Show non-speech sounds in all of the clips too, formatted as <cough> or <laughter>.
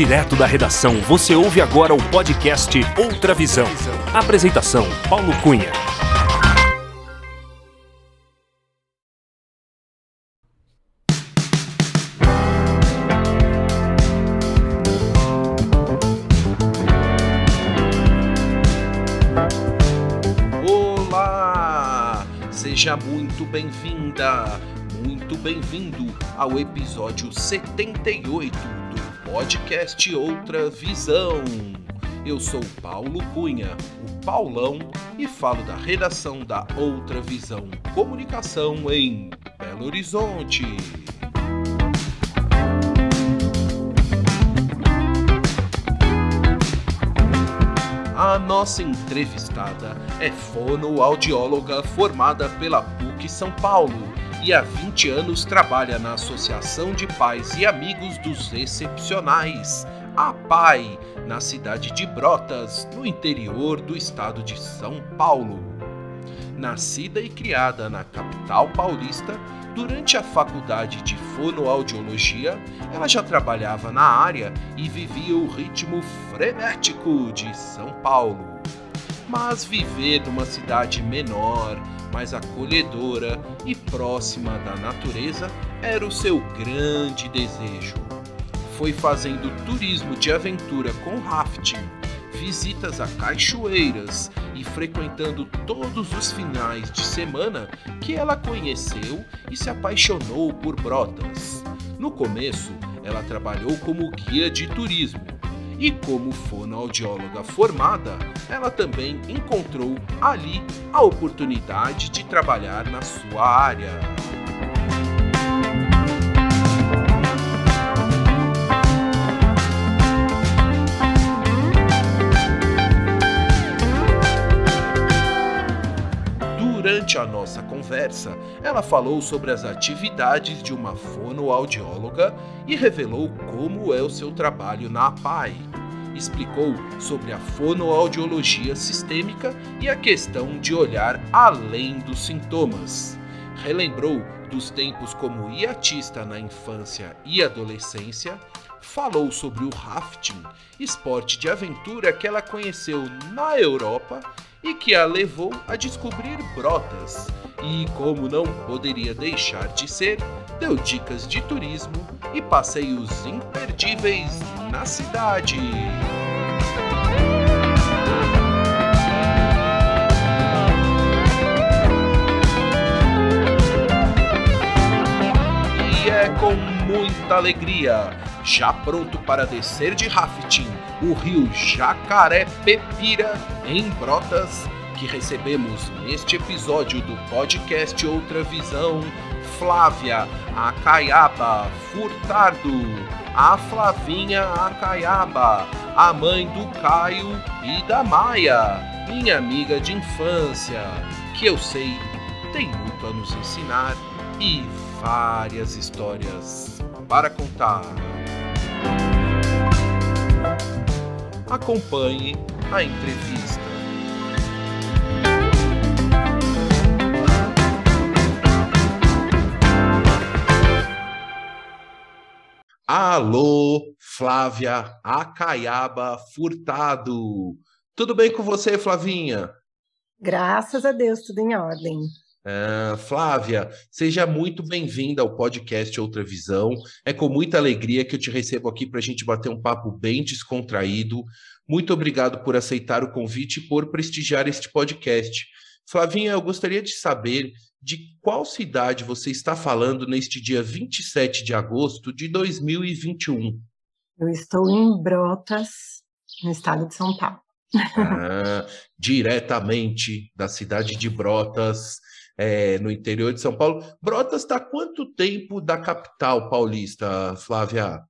Direto da redação, você ouve agora o podcast Outra Visão. Apresentação: Paulo Cunha. Olá! Seja muito bem-vinda, muito bem-vindo ao episódio 78 do podcast Outra Visão. Eu sou Paulo Cunha, o Paulão, e falo da redação da Outra Visão Comunicação em Belo Horizonte. A nossa entrevistada é fonoaudióloga formada pela PUC São Paulo e há 20 anos trabalha na Associação de Pais e Amigos dos Excepcionais, a PAI, na cidade de Brotas, no interior do estado de São Paulo. Nascida e criada na capital paulista, durante a faculdade de fonoaudiologia, ela já trabalhava na área e vivia o ritmo frenético de São Paulo. Mas viver numa cidade menor, mais acolhedora e próxima da natureza era o seu grande desejo. Foi fazendo turismo de aventura com rafting, visitas a cachoeiras e frequentando todos os finais de semana que ela conheceu e se apaixonou por Brotas. No começo, ela trabalhou como guia de turismo e como fonoaudióloga formada, ela também encontrou ali a oportunidade de trabalhar na sua área. Durante a nossa conversa, ela falou sobre as atividades de uma fonoaudióloga e revelou como é o seu trabalho na APAI. Explicou sobre a fonoaudiologia sistêmica e a questão de olhar além dos sintomas. Relembrou dos tempos como iatista na infância e adolescência, falou sobre o rafting, esporte de aventura que ela conheceu na Europa e que a levou a descobrir Brotas. E como não poderia deixar de ser, deu dicas de turismo e passeios imperdíveis na cidade. E é com muita alegria, já pronto para descer de rafting o rio Jacaré Pepira em Brotas, que recebemos neste episódio do podcast Outra Visão Flávia Acaiaba Furtado, a Flavinha Acaiaba, a mãe do Caio e da Maia, minha amiga de infância, que eu sei tem muito a nos ensinar e várias histórias para contar. Acompanhe a entrevista. Alô, Flávia Acaiaba Furtado. Tudo bem com você, Flavinha? Graças a Deus, tudo em ordem. Ah, Flávia, seja muito bem-vinda ao podcast Outra Visão. É com muita alegria que eu te recebo aqui para a gente bater um papo bem descontraído. Muito obrigado por aceitar o convite e por prestigiar este podcast. Flavinha, eu gostaria de saber de qual cidade você está falando neste dia 27 de agosto de 2021. Eu estou em Brotas, no estado de São Paulo. Ah, diretamente da cidade de Brotas, é, no interior de São Paulo. Brotas está quanto tempo da capital paulista, Flávia?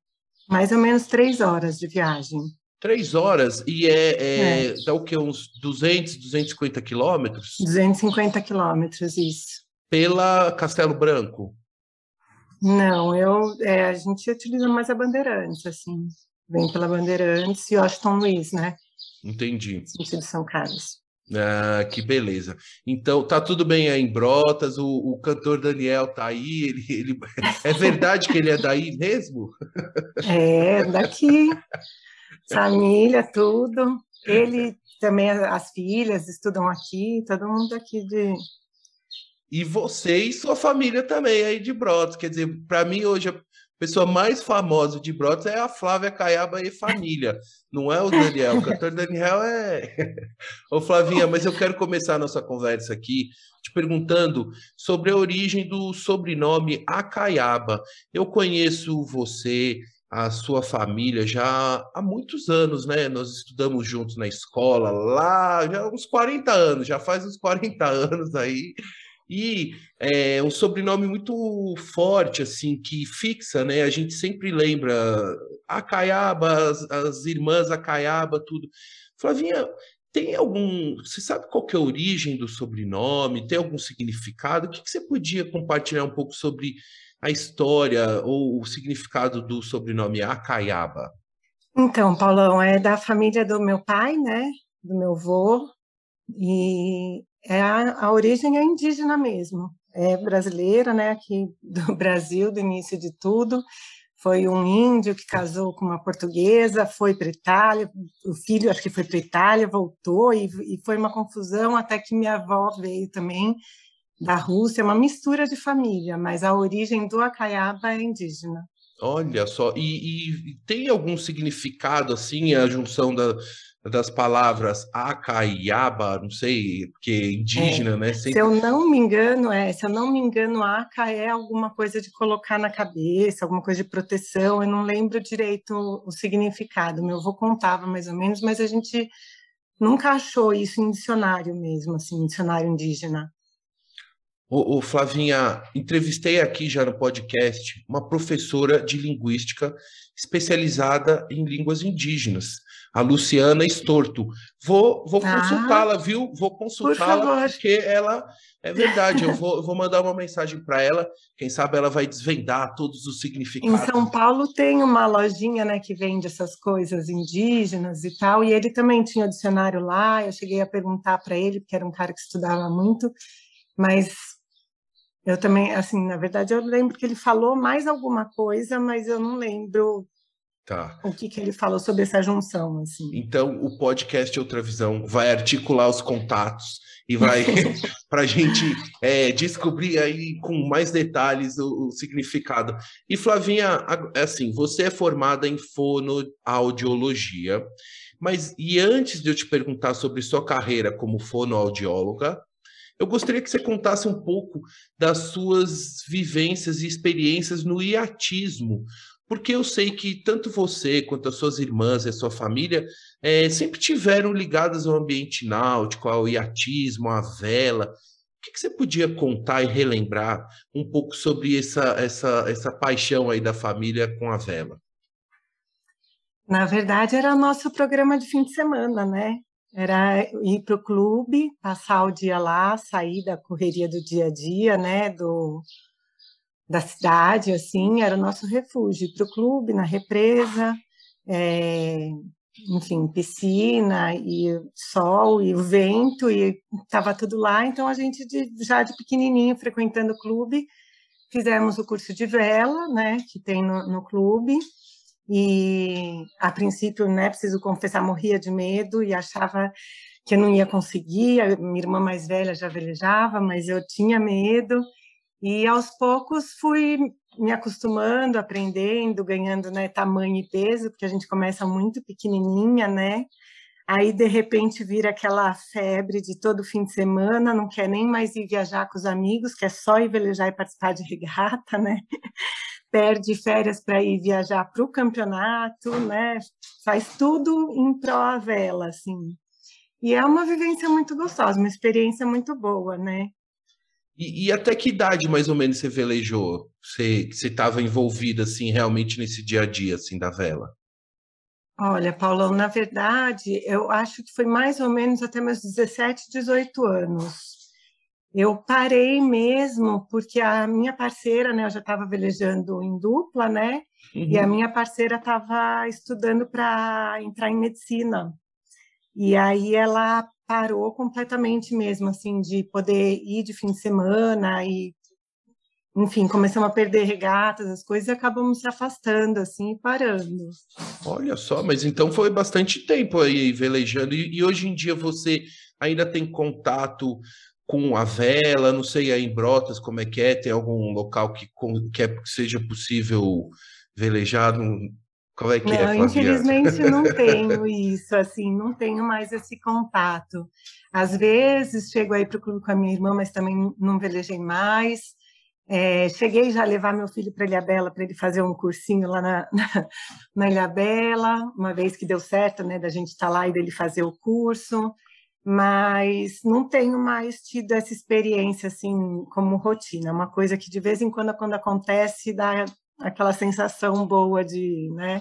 Mais ou menos três horas de viagem. Três horas e é, é, é. dá o que uns 200, 250 quilômetros? 250 quilômetros, isso. Pela Castelo Branco? Não, eu é, a gente utiliza mais a Bandeirantes, assim. Vem pela Bandeirantes e Washington Luiz, né? Entendi. Sentido São Carlos. Ah, que beleza. Então, tá tudo bem aí em Brotas, o, o cantor Daniel tá aí, ele, ele, <laughs> é verdade que ele é daí mesmo? É, daqui, <laughs> família, tudo. Ele também, as filhas estudam aqui, todo mundo aqui de... E você e sua família também aí de Brotas, quer dizer, para mim hoje a pessoa mais famosa de Brotas é a Flávia Caiaba e família, não é o Daniel. O cantor Daniel é. <laughs> Ô, Flavinha, mas eu quero começar a nossa conversa aqui te perguntando sobre a origem do sobrenome Acaiaba. Eu conheço você, a sua família já há muitos anos, né? Nós estudamos juntos na escola, lá já uns 40 anos, já faz uns 40 <laughs> anos aí. E é um sobrenome muito forte, assim, que fixa, né? A gente sempre lembra a Caiaba, as, as irmãs Acaiaba, tudo. Flavinha, tem algum. Você sabe qual que é a origem do sobrenome? Tem algum significado? O que, que você podia compartilhar um pouco sobre a história ou o significado do sobrenome Acaiaba? Então, Paulão, é da família do meu pai, né? Do meu avô. E é a, a origem é indígena mesmo, é brasileira, né, aqui do <laughs> Brasil, do início de tudo. Foi um índio que casou com uma portuguesa, foi para Itália, o filho acho que foi para Itália, voltou e, e foi uma confusão até que minha avó veio também da Rússia, uma mistura de família, mas a origem do Acaiaba é indígena. Olha só, e, e tem algum significado assim a junção da, das palavras Acaiaba, não sei, porque é indígena, é, né? Sempre... Se eu não me engano, é, se eu não me engano, Aca é alguma coisa de colocar na cabeça, alguma coisa de proteção, eu não lembro direito o, significado, meu avô contava mais ou menos, mas a gente nunca achou isso em dicionário mesmo, assim, dicionário indígena. O, o Flavinha, entrevistei aqui já no podcast uma professora de linguística especializada em línguas indígenas a Luciana Estorto. Vou, vou ah, consultá-la, viu? Vou consultá-la, por porque ela. É verdade, eu vou, eu vou mandar uma mensagem para ela. Quem sabe ela vai desvendar todos os significados. Em São Paulo tem uma lojinha né, que vende essas coisas indígenas e tal, e ele também tinha o dicionário lá. Eu cheguei a perguntar para ele, porque era um cara que estudava muito, mas eu também, assim, na verdade, eu lembro que ele falou mais alguma coisa, mas eu não lembro Tá. O que, que ele falou sobre essa junção, assim. Então, o podcast Outra Visão vai articular os contatos e vai <laughs> para a gente é, descobrir aí com mais detalhes o, o, significado. E Flavinha, assim, você é formada em fonoaudiologia, mas e antes de eu te perguntar sobre sua carreira como fonoaudióloga, eu gostaria que você contasse um pouco das suas vivências e experiências no iatismo, porque eu sei que tanto você quanto as suas irmãs e a sua família é, sempre tiveram ligadas ao ambiente náutico, ao iatismo, à vela. O que, que, você podia contar e relembrar um pouco sobre essa, essa, essa paixão aí da família com a vela? Na verdade, era nosso programa de fim de semana, né? Era ir para o clube, passar o dia lá, sair da correria do dia a dia, né? Do, da cidade, assim, era o nosso refúgio, para o clube, na represa, é, enfim, piscina e sol e o vento e estava tudo lá, então a gente de, já de pequenininho frequentando o clube, fizemos o curso de vela, né, que tem no, no clube, e a princípio, né, preciso confessar, morria de medo e achava que eu não ia conseguir, a minha irmã mais velha já velejava, mas eu tinha medo, e aos poucos fui me acostumando, aprendendo, ganhando né, tamanho e peso, porque a gente começa muito pequenininha, né? Aí, de repente, vira aquela febre de todo fim de semana, não quer nem mais ir viajar com os amigos, quer só ir velejar e participar de regata, né? Perde férias para ir viajar para o campeonato, né? Faz tudo em pró vela, assim. E é uma vivência muito gostosa, uma experiência muito boa, né? E, e, até que idade mais ou menos você velejou? Você estava envolvida assim realmente nesse dia a dia assim da vela? Olha, Paulão, na verdade, eu acho que foi mais ou menos até meus 17, 18 anos. Eu parei mesmo porque a minha parceira, né, eu já estava velejando em dupla, né? Uhum. E a uhum. minha parceira estava estudando para entrar em medicina. E aí ela parou completamente mesmo, assim, de poder ir de fim de semana e, enfim, começamos a perder regatas, as coisas, e acabamos se afastando, assim, e parando. Olha só, mas então foi bastante tempo aí velejando, e, e hoje em dia você ainda tem contato com a vela, não sei aí em Brotas como é que é, tem algum local que, que, é, que seja possível velejar? Qual é que não, é, Flaviana? Infelizmente não <laughs> tenho isso, assim, não tenho mais esse contato. Às vezes chego aí para o clube com a minha irmã, mas também não velejei mais. É, cheguei já a levar meu filho para Ilhabela para ele fazer um cursinho lá na, <laughs> na, na Ilhabela, uma vez que deu certo, né, da gente estar tá lá e dele fazer o curso mas não tenho mais tido essa experiência assim como rotina, é uma coisa que de vez em quando quando acontece dá aquela sensação boa de, né?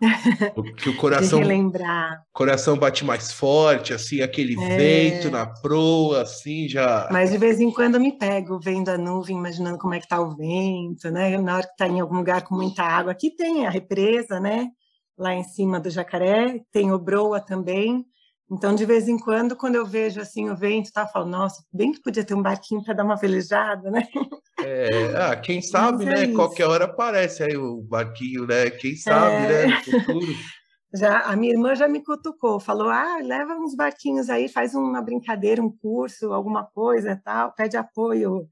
<laughs> Que o coração de relembrar. coração bate mais forte, assim, aquele é... vento na proa, assim, já. Mas de vez em quando eu me pego vendo a nuvem, imaginando como é que tá o vento, né? Na hora que tá em algum lugar com muita água, aqui tem a represa, né? Lá em cima do Jacaré, tem o Broa também. Então, de vez em quando, quando eu vejo assim o vento, tá, eu falo, nossa, bem que podia ter um barquinho para dar uma velejada, né? É, ah, quem <laughs> sabe, né? Isso. Qualquer hora aparece aí o barquinho, né? Quem sabe, é... né? <laughs> Já, a minha irmã já me cutucou, falou: ah, leva uns barquinhos aí, faz uma brincadeira, um curso, alguma coisa tal, pede apoio,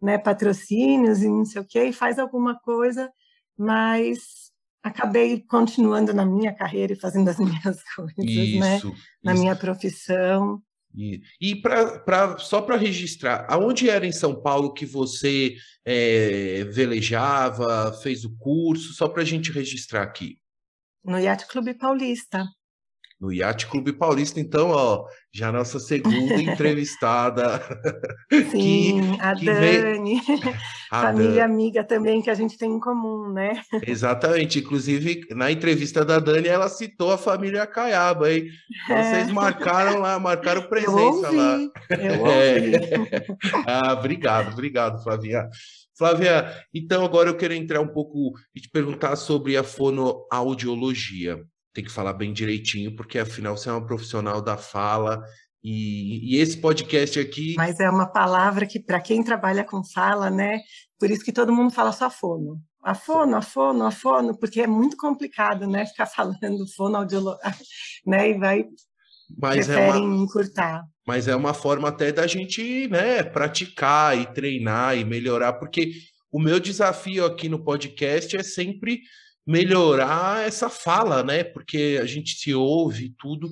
né, patrocínios e não sei o quê, e faz alguma coisa, mas acabei continuando na minha carreira e fazendo as <laughs> minhas coisas, né? isso, né? Na minha profissão. E, e pra, só para registrar, aonde era em São Paulo que você é, velejava, fez o curso, só para a gente registrar aqui? No Yacht Clube Paulista no Yacht Clube Paulista. Então, ó, já nossa segunda <laughs> entrevistada. Sim, que, a que Dani, <laughs> a família Dani. amiga também que a gente tem em comum, né? Exatamente. Inclusive, na entrevista da Dani, ela citou a família Caiaba, hein? Vocês é. marcaram lá, marcaram <laughs> presença eu lá. Eu. É. ah, obrigado, obrigado, Flavinha. Flávia, então agora eu quero entrar um pouco e te perguntar sobre a fonoaudiologia tem que falar bem direitinho, porque afinal você é uma profissional da fala e, e esse podcast aqui. Mas é uma palavra que, para quem trabalha com fala, né? Por isso que todo mundo fala só fono. A fono, a fono, a fono, porque é muito complicado, né? Ficar <laughs> falando fono audiolo, né? E vai. Mas preferem é uma... encurtar. Mas é uma forma até da gente, né, praticar e treinar e melhorar, porque o meu desafio aqui no podcast é sempre melhorar essa fala, né? Porque a gente se ouve tudo,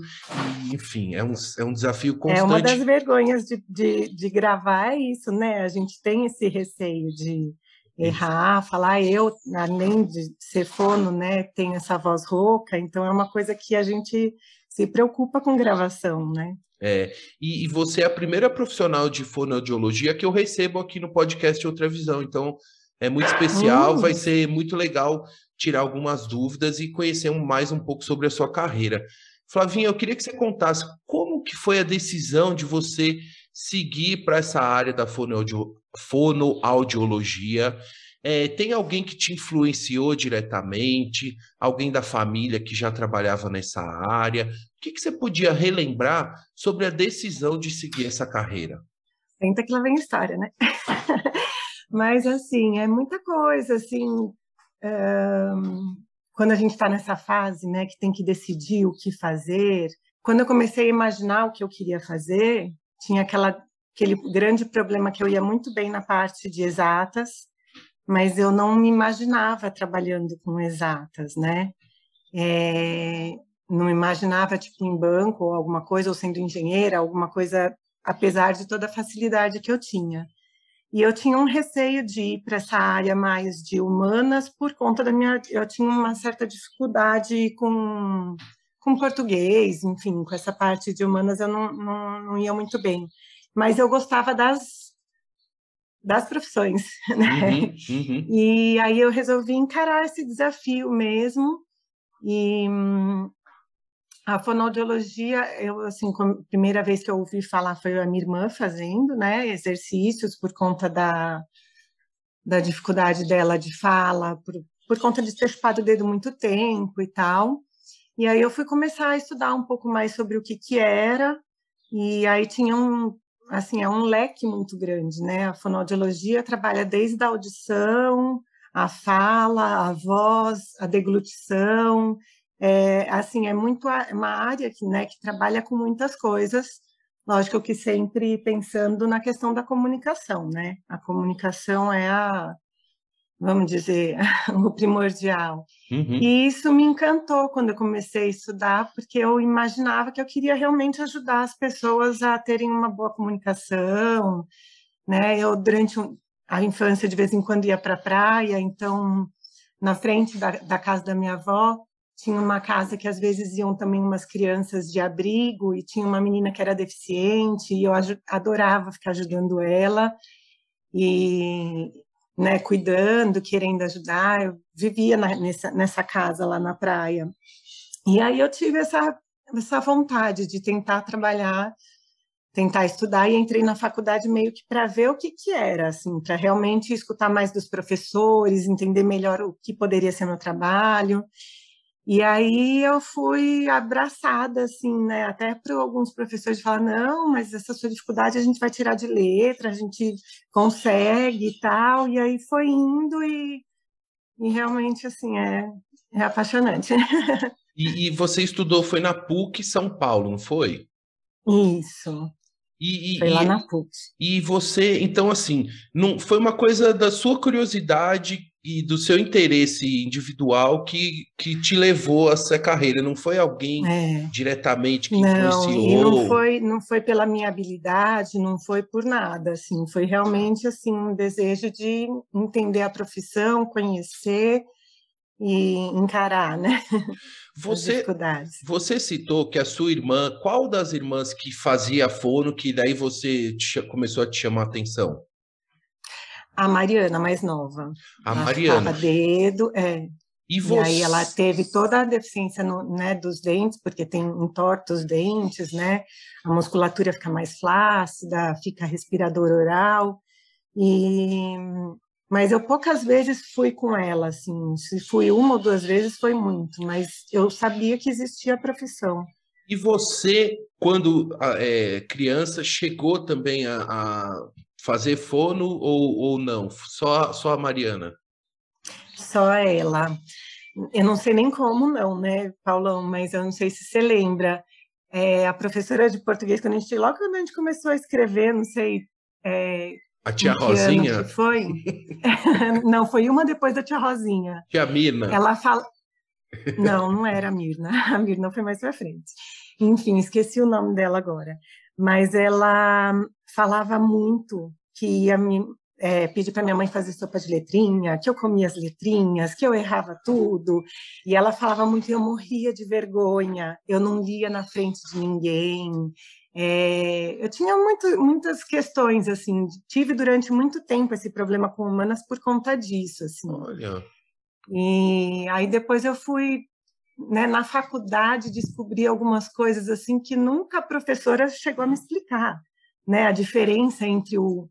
e, enfim, é um, é um desafio constante. É uma das vergonhas de, de, de gravar é isso, né? A gente tem esse receio de errar, falar eu, além de ser fono, né, tem essa voz rouca, então é uma coisa que a gente se preocupa com gravação, né? É, e, e você é a primeira profissional de fonoaudiologia que eu recebo aqui no podcast Outra Visão, então é muito especial, vai ser muito legal tirar algumas dúvidas e conhecer mais um pouco sobre a sua carreira. Flavinha, eu queria que você contasse como que foi a decisão de você seguir para essa área da fonoaudiologia. É, tem alguém que te influenciou diretamente? Alguém da família que já trabalhava nessa área? O que, que você podia relembrar sobre a decisão de seguir essa carreira? Tenta que lá vem história, né? <laughs> Mas, assim, é muita coisa, assim, quando a gente está nessa fase, né, que tem que decidir o que fazer. Quando eu comecei a imaginar o que eu queria fazer, tinha aquela aquele grande problema que eu ia muito bem na parte de exatas, mas eu não me imaginava trabalhando com exatas, né? É, não imaginava tipo em banco ou alguma coisa, ou sendo engenheira, alguma coisa, apesar de toda a facilidade que eu tinha. E eu tinha um receio de ir para essa área mais de humanas por conta da minha. Eu tinha uma certa dificuldade com, com português, enfim, com essa parte de humanas eu não, não, não ia muito bem. Mas eu gostava das, das profissões, <laughs> né? Uhum, uhum. E aí eu resolvi encarar esse desafio mesmo. E a fonoaudiologia, eu assim, a primeira vez que eu ouvi falar foi a minha irmã fazendo, né, exercícios por conta da, da dificuldade dela de fala, por, por conta de ter chupado o dedo muito tempo e tal. E aí eu fui começar a estudar um pouco mais sobre o que que era, E aí tinha um, assim, é um leque muito grande, né? A fonoaudiologia trabalha desde a audição, a fala, a voz, a deglutição, é, assim, é muito uma área que, né, que trabalha com muitas coisas, lógico que sempre pensando na questão da comunicação, né? A comunicação é a, vamos dizer, <laughs> o primordial. Uhum. E isso me encantou quando eu comecei a estudar, porque eu imaginava que eu queria realmente ajudar as pessoas a terem uma boa comunicação, né? Eu, durante a infância, de vez em quando ia para a praia, então, na frente da, da casa da minha avó, tinha uma casa que às vezes iam também umas crianças de abrigo e tinha uma menina que era deficiente e eu adorava ficar ajudando ela e né, cuidando, querendo ajudar. Eu vivia na, nessa, nessa casa lá na praia. E aí eu tive essa, essa vontade de tentar trabalhar, tentar estudar, e entrei na faculdade meio que para ver o que, que era, assim, para realmente escutar mais dos professores, entender melhor o que poderia ser meu trabalho. E aí eu fui abraçada, assim, né? Até para alguns professores falar, não, mas essa sua dificuldade a gente vai tirar de letra, a gente consegue e tal. E aí foi indo e, e realmente, assim, é, é apaixonante. <laughs> E, e, você estudou, foi na PUC São Paulo, não foi? Isso. E, e, foi lá na PUC. E você, então, assim, não foi uma coisa da sua curiosidade e do seu interesse individual que, que te levou a essa carreira, não foi alguém é. diretamente que não, influenciou? não foi, não foi pela minha habilidade, não foi por nada, assim, foi realmente assim um desejo de entender a profissão, conhecer e encarar, né? <laughs> Você, você citou que a sua irmã, qual das irmãs que fazia fono que daí você te, começou a te chamar a atenção? A Mariana, mais nova. A ela Mariana. dedo, é. E, você... e aí ela teve toda a deficiência no, né, dos dentes, porque tem entorta os dentes, né? A musculatura fica mais flácida, fica respirador oral. E mas eu poucas vezes fui com ela, assim. Se fui uma ou duas vezes foi muito, mas eu sabia que existia a profissão. E você, quando é, criança, chegou também a, a fazer fono ou, ou não? Só, só a Mariana? Só ela. Eu não sei nem como não, né, Paulão, mas eu não sei se você lembra. É, a professora de português, quando a gente, logo quando a gente começou a escrever, não sei... É, a tia Rosinha? foi? <laughs> não, foi uma depois da tia Rosinha. Tia Mirna. Ela fala... Não, não era a Mirna. <laughs> A Mirna foi mais para frente. Enfim, esqueci o nome dela agora mas ela falava muito que ia me é, pedir para minha mãe fazer sopa de letrinha, que eu comia as letrinhas, que eu errava tudo. E ela falava muito e eu morria de vergonha. Eu não lia na frente de ninguém. É, eu tinha muito, muitas questões, assim. Tive durante muito tempo esse problema com humanas por conta disso, assim. Olha. E aí depois eu fui né, na faculdade descobri algumas coisas assim que nunca a professora chegou a me explicar, né? A diferença entre o,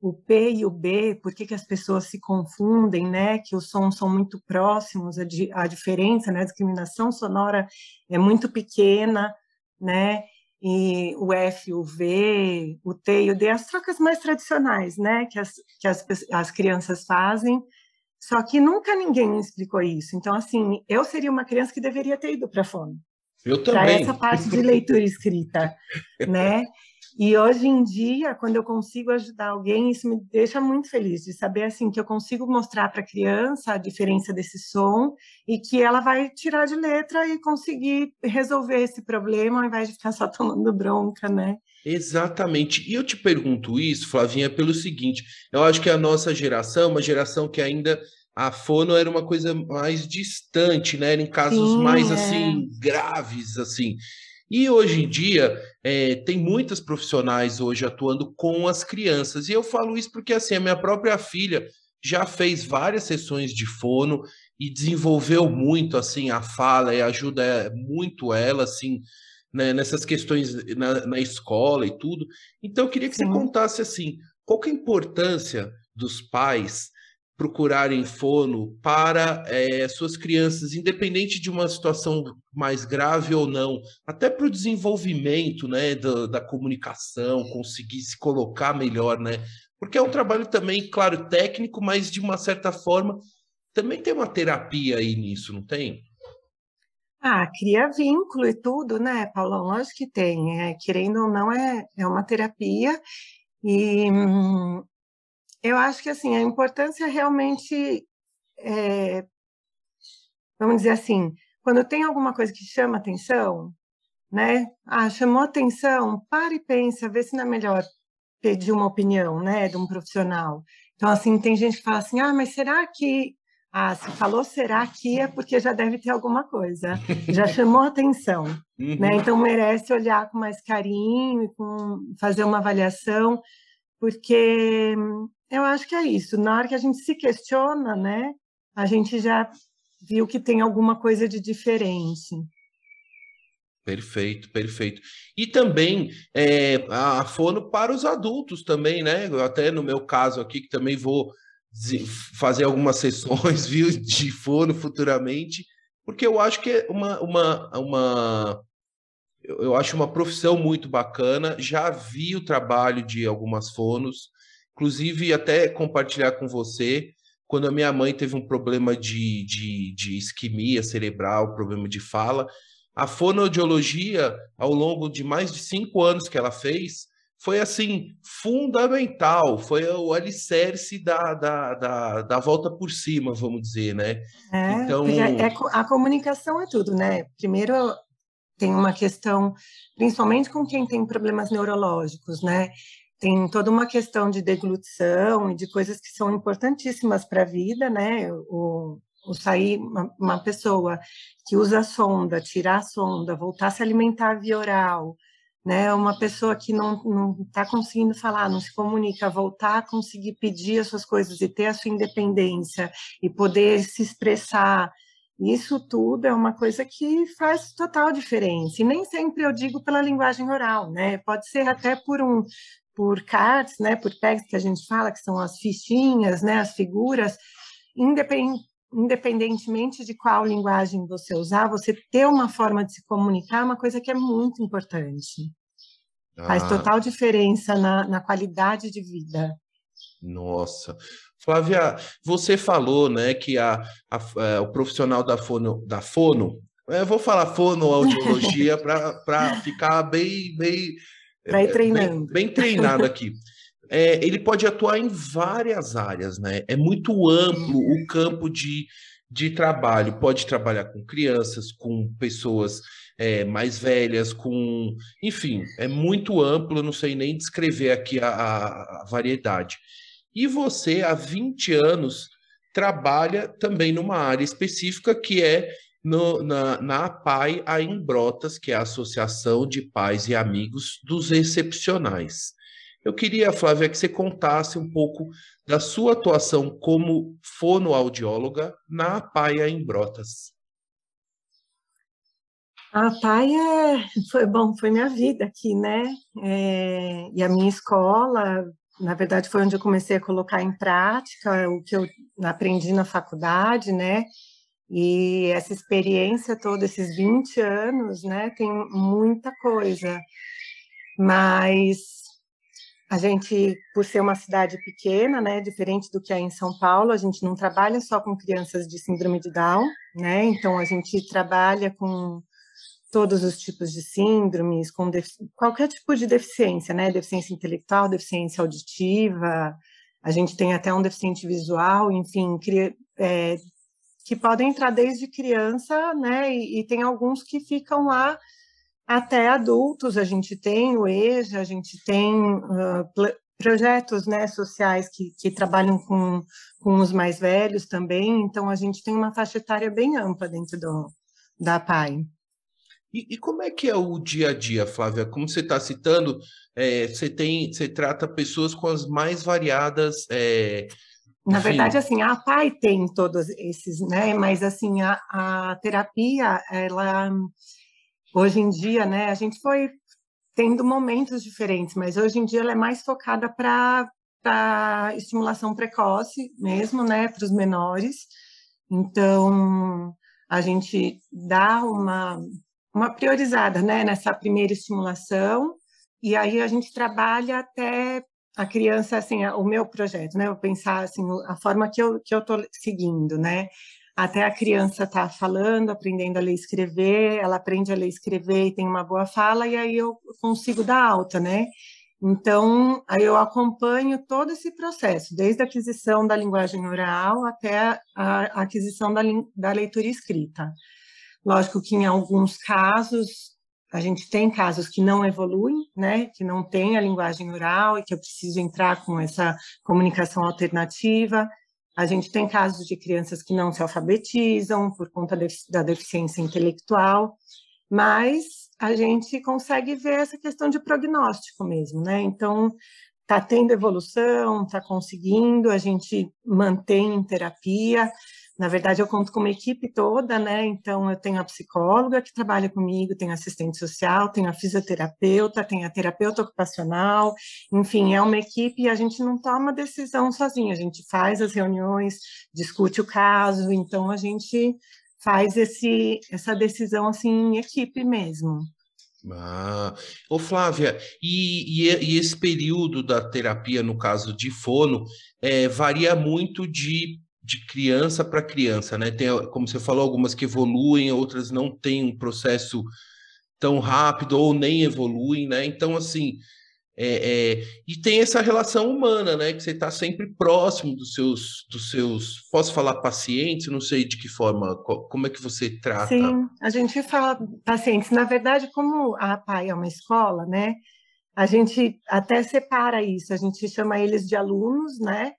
o P e o B, por que, que as pessoas se confundem, né? Que os sons são muito próximos, a, di, a diferença, né? A discriminação sonora é muito pequena, né? E o F, o V, o T e o D, as trocas mais tradicionais, né? Que as, que as, as crianças fazem, só que nunca ninguém me explicou isso. Então, assim, eu seria uma criança que deveria ter ido para a fome. Eu também. Para essa parte de leitura escrita, <laughs> né? E hoje em dia, quando eu consigo ajudar alguém, isso me deixa muito feliz de saber assim que eu consigo mostrar para a criança a diferença desse som e que ela vai tirar de letra e conseguir resolver esse problema ao invés de ficar só <laughs> tomando bronca, né? Exatamente. E eu te pergunto isso, Flavinha, pelo seguinte: eu acho que a nossa geração, uma geração que ainda a fono era uma coisa mais distante, né? Era em casos Sim, mais é. assim graves, assim. E hoje em dia é, tem muitas profissionais hoje atuando com as crianças. E eu falo isso porque assim a minha própria filha já fez várias sessões de fono e desenvolveu muito assim a fala e ajuda muito ela assim né, nessas questões na, na, escola e tudo. Então, eu queria que Sim. você contasse assim, qual é a importância dos pais procurarem fono para é, suas crianças, independente de uma situação mais grave ou não, até para o desenvolvimento né, da, da, comunicação, conseguir se colocar melhor, né? Porque é um trabalho também, claro, técnico, mas de uma certa forma também tem uma terapia aí nisso, não tem? Ah, cria vínculo e tudo, né, Paulão? Lógico que tem. É, querendo ou não, é, é uma terapia. E hum, eu acho que assim, a importância realmente é, vamos dizer assim, quando tem alguma coisa que chama atenção, né? Ah, chamou atenção, para e pensa, vê se não é melhor pedir uma opinião, né, de um profissional. Então, assim, tem gente que fala assim, ah, mas será que ah, se falou será que é porque já deve ter alguma coisa, já <laughs> chamou atenção, uhum. né? Então merece olhar com mais carinho e com fazer uma avaliação, porque eu acho que é isso. Na hora que a gente se questiona, né, a gente já viu que tem alguma coisa de diferente. Perfeito, perfeito. E também é, a fono para os adultos também, né? Até no meu caso aqui, que também vou fazer algumas sessões <laughs> viu, de fono futuramente, porque eu acho que é uma, uma, uma eu acho uma profissão muito bacana. Já vi o trabalho de algumas fonos, inclusive até compartilhar com você. Quando a minha mãe teve um problema de, de, de isquemia cerebral, problema de fala, a fonoaudiologia, ao longo de mais de cinco anos que ela fez, foi assim fundamental, foi o alicerce da, da, da, da volta por cima, vamos dizer, né? É, então é, é, a comunicação é tudo, né? Primeiro tem uma questão, principalmente com quem tem problemas neurológicos, né? Tem toda uma questão de deglutição e de coisas que são importantíssimas para a vida, né? O, o sair uma, uma pessoa que usa a sonda, tirar a sonda, voltar a se alimentar via oral, né? Uma pessoa que não está conseguindo falar, não se comunica, voltar a conseguir pedir as suas coisas e ter a sua independência e poder se expressar. Isso tudo é uma coisa que faz total diferença. E nem sempre eu digo pela linguagem oral, né? Pode ser até por um por cards, né, por tags que a gente fala, que são as fichinhas, né, as figuras, independente independentemente de qual linguagem você usar, você ter uma forma de se comunicar é uma coisa que é muito importante. Ah. Faz total diferença na, na qualidade de vida. Nossa. Flávia, você falou né, que a, a, a é, o profissional da fono, da fono eu vou falar fonoaudiologia <laughs> para ficar bem, bem, bem, bem, bem treinado aqui <laughs> é, ele pode atuar em várias áreas, né? É muito amplo o campo de, de trabalho. Pode trabalhar com crianças, com pessoas é, mais velhas, com. Enfim, é muito amplo, não sei nem descrever aqui a, a, a variedade. E você, há 20 anos, trabalha também numa área específica que é no, na, na APAI, a Embrotas, que é a Associação de Pais e Amigos dos Excepcionais. Eu queria, Flávia, que você contasse um pouco da sua atuação como fonoaudióloga na Paia em Brotas. A Paia foi bom, foi minha vida aqui, né? É, e a minha escola, na verdade, foi onde eu comecei a colocar em prática o que eu aprendi na faculdade, né? E essa experiência toda, esses 20 anos, né? Tem muita coisa. Mas a gente, por ser uma cidade pequena, né, diferente do que é em São Paulo, a gente não trabalha só com crianças de síndrome de Down, né? Então a gente trabalha com todos os tipos de síndromes, com qualquer tipo de deficiência, né? Deficiência intelectual, deficiência auditiva, a gente tem até um deficiente visual, enfim, é, que podem entrar desde criança, né? E, e tem alguns que ficam lá até adultos, a gente tem o EJA, a gente tem uh, projetos né, sociais que, que trabalham com, com os mais velhos também, então a gente tem uma faixa etária bem ampla dentro do, da PAI. E, e, como é que é o dia a dia, Flávia? Como você está citando, é, você tem, você trata pessoas com as mais variadas. É, Na verdade, assim, a PAI tem todos esses, né? Mas assim, a, a terapia, ela Hoje em dia, né, a gente foi tendo momentos diferentes, mas hoje em dia ela é mais focada para estimulação precoce mesmo, né, para os menores. Então, a gente dá uma, uma priorizada, né, nessa primeira estimulação, e aí a gente trabalha até a criança, assim, o meu projeto, né, eu pensar, assim, a forma que eu que eu estou seguindo, né, até a criança tá falando, aprendendo a ler e escrever, ela aprende a ler e escrever e tem uma boa fala, e aí eu consigo dar alta, né? Então, aí eu acompanho todo esse processo, desde a aquisição da linguagem oral até a aquisição da, da leitura escrita. Lógico que em alguns casos, a gente tem casos que não evoluem, né, que não tem a linguagem oral e que eu preciso entrar com essa comunicação alternativa. A gente tem casos de crianças que não se alfabetizam por conta da deficiência intelectual, mas a gente consegue ver essa questão de prognóstico mesmo, né? Então, está tendo evolução, está conseguindo, a gente mantém em terapia. Na verdade, eu conto com uma equipe toda, né? Então, eu tenho a psicóloga que trabalha comigo, tenho assistente social, tenho a fisioterapeuta, tenho a terapeuta ocupacional, enfim, é uma equipe e a gente não toma decisão sozinho, a gente faz as reuniões, discute o caso, então a gente faz esse, essa decisão assim em equipe mesmo. Ah, ô Flávia, e, e, e esse período da terapia, no caso de fono, é, varia muito de, de criança para criança, né? Tem, como você falou, algumas que evoluem, outras não têm um processo tão rápido ou nem evoluem, né? Então, assim, é, é, e tem essa relação humana, né? Que você está sempre próximo dos seus, dos seus. Posso falar pacientes? Não sei de que forma. Como é que você trata? Sim, a gente fala pacientes. Na verdade, como a PAI é uma escola, né? A gente até separa isso. A gente chama eles de alunos, né?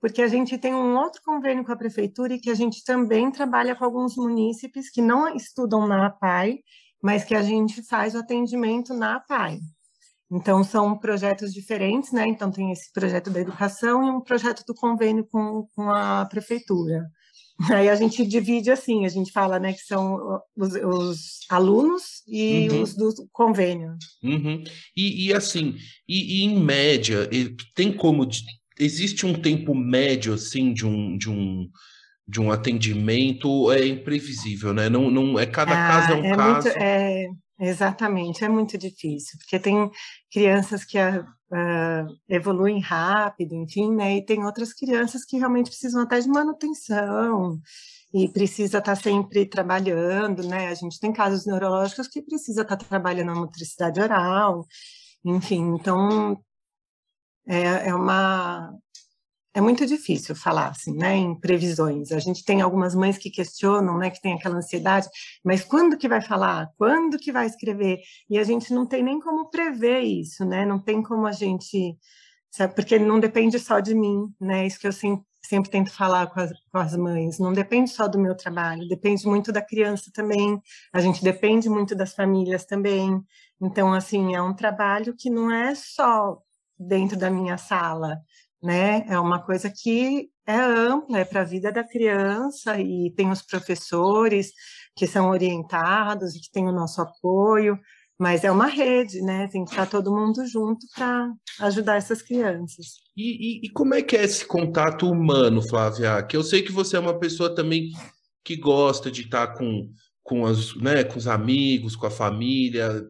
Porque a gente tem um outro convênio com a prefeitura e que a gente também trabalha com alguns munícipes que não estudam na APAI, mas que a gente faz o atendimento na APAI. Então, são projetos diferentes, né? Então, tem esse projeto da educação e um projeto do convênio com, com a prefeitura. <laughs> Aí a gente divide assim, a gente fala, né, que são os, os alunos e uhum. os do convênio. Uhum. E, e, assim, e, e, em média, tem como existe um tempo médio assim de um de um de um atendimento é imprevisível, né? Não, não é cada ah, caso é um é caso. Muito, é, Exatamente, é muito difícil, porque tem crianças que uh, evoluem rápido, enfim, né, e tem outras crianças que realmente precisam até de manutenção e precisa estar sempre trabalhando, né, a gente tem casos neurológicos que precisa estar trabalhando a motricidade oral, enfim, então é, é uma é muito difícil falar assim, né, em previsões. A gente tem algumas mães que questionam, né, que tem aquela ansiedade, mas quando que vai falar? Quando que vai escrever? E a gente não tem nem como prever isso, né? Não tem como a gente, sabe, porque não depende só de mim, né? Isso que eu sempre, sempre tento falar com as, com as mães. Não depende só do meu trabalho, depende muito da criança também. A gente depende muito das famílias também. Então, assim, é um trabalho que não é só dentro da minha sala, né? É uma coisa que é ampla, é para a vida da criança e tem os professores que são orientados e que têm o nosso apoio, mas é uma rede, né? Tem que estar todo mundo junto para ajudar essas crianças. E, e, e, como é que é esse contato humano, Flávia? Que eu sei que você é uma pessoa também que gosta de estar com, com, as, né, com os amigos, com a família,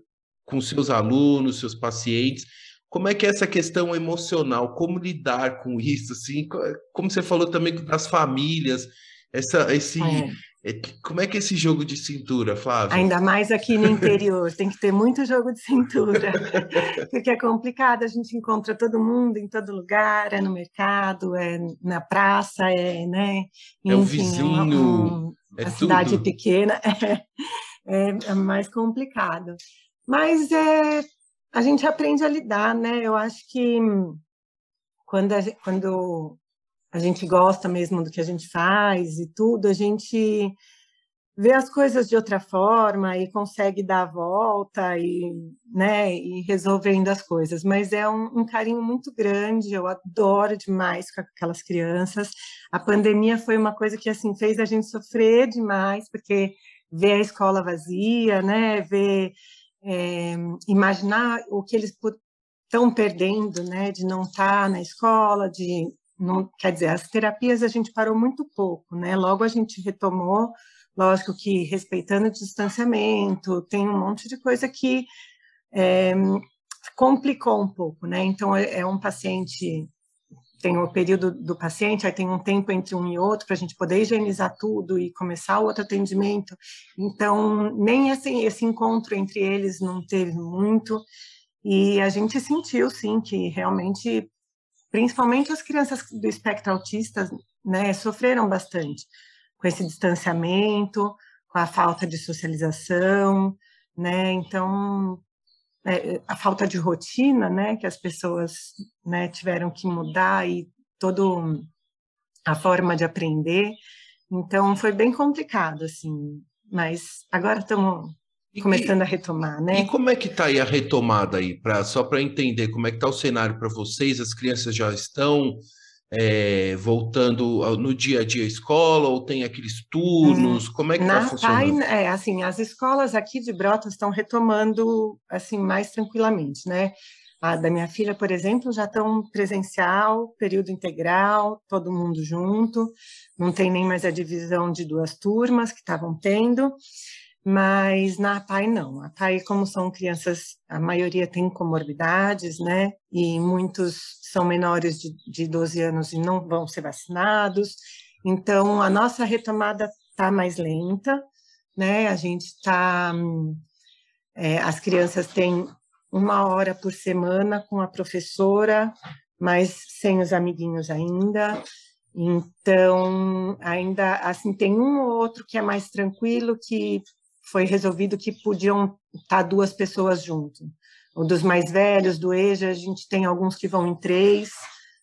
com seus alunos, seus pacientes. Como é que é essa questão emocional? Como lidar com isso? Assim, como você falou também das famílias, essa, esse, é. é. como é que é esse jogo de cintura, Flávio? Ainda mais aqui no interior, tem que ter muito jogo de cintura, <laughs> porque é complicado, a gente encontra todo mundo em todo lugar, é no mercado, é na praça, é, né? Enfim, é o vizinho, é uma, é a cidade pequena, <laughs> é, é mais complicado. Mas é, a gente aprende a lidar, né? Eu acho que quando a, quando a gente gosta mesmo do que a gente faz e tudo, a gente vê as coisas de outra forma e consegue dar a volta e, né, e resolvendo as coisas. Mas é um, um carinho muito grande, eu adoro demais com aquelas crianças. A pandemia foi uma coisa que assim fez a gente sofrer demais, porque ver a escola vazia, né, ver é, imaginar o que eles estão perdendo, né, de não estar tá na escola, de não, quer dizer, as terapias a gente parou muito pouco, né? Logo a gente retomou, lógico que respeitando o distanciamento, tem um monte de coisa que é, complicou um pouco, né? Então é, é um paciente tem o período do paciente, aí tem um tempo entre um e outro para a gente poder higienizar tudo e começar o outro atendimento. Então, nem esse, esse encontro entre eles não teve muito. E a gente sentiu, sim, que realmente, principalmente as crianças do espectro autista, né, sofreram bastante com esse distanciamento, com a falta de socialização, né? Então, é, a falta de rotina, né, que as pessoas né, tiveram que mudar e toda a forma de aprender. Então, foi bem complicado, assim, mas agora estamos começando a retomar, né? E como é que está aí a retomada aí, pra, só para entender como é que está o cenário para vocês? As crianças já estão é, voltando no dia a dia à escola ou tem aqueles turnos? Hum, Como é que está funcionando? Pai, é, assim, as escolas aqui de Brotas estão retomando assim mais tranquilamente, né? A da minha filha, por exemplo, já estão presencial, período integral, todo mundo junto, não tem nem mais a divisão de duas turmas que estavam tendo. Mas na APAI não. A APAI, como são crianças, a maioria tem comorbidades, né? E muitos são menores de, de 12 anos e não vão ser vacinados. Então, a nossa retomada está mais lenta, né? A gente está. É, as crianças têm uma hora por semana com a professora, mas sem os amiguinhos ainda. Então, ainda assim, tem um ou outro que é mais tranquilo, que foi resolvido que podiam estar duas pessoas junto. O dos mais velhos, do EJA, a gente tem alguns que vão em três,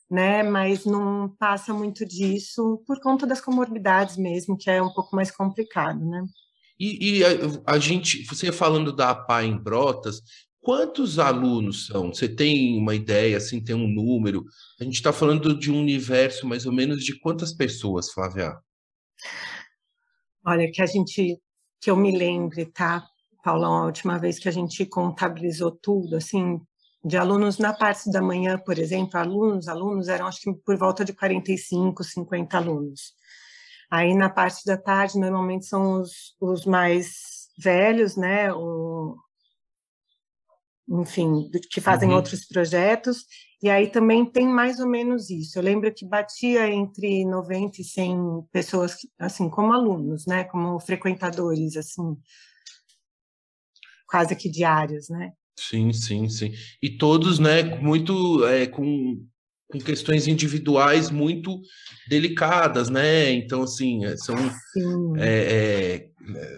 né? Mas não passa muito disso por conta das comorbidades mesmo, que é um pouco mais complicado, né? E, e a, a, gente, você falando da APA em Brotas, quantos alunos são? Você tem uma ideia, assim, tem um número? A gente está falando de um universo mais ou menos de quantas pessoas, Flávia? Olha, que a gente que eu me lembre, tá, Paulão, a última vez que a gente contabilizou tudo, assim, de alunos na parte da manhã, por exemplo, alunos, alunos eram acho que por volta de 45, 50 alunos. Aí na parte da tarde, normalmente são os, os mais velhos, né, o, enfim, que fazem uhum. outros projetos, e aí também tem mais ou menos isso. Eu lembro que batia entre 90 e 100 pessoas, assim, como alunos, né, como frequentadores, assim, quase que diários, né? Sim, sim, sim. E todos, né, muito é, com, com questões individuais muito delicadas, né? Então, assim, é, são é, é,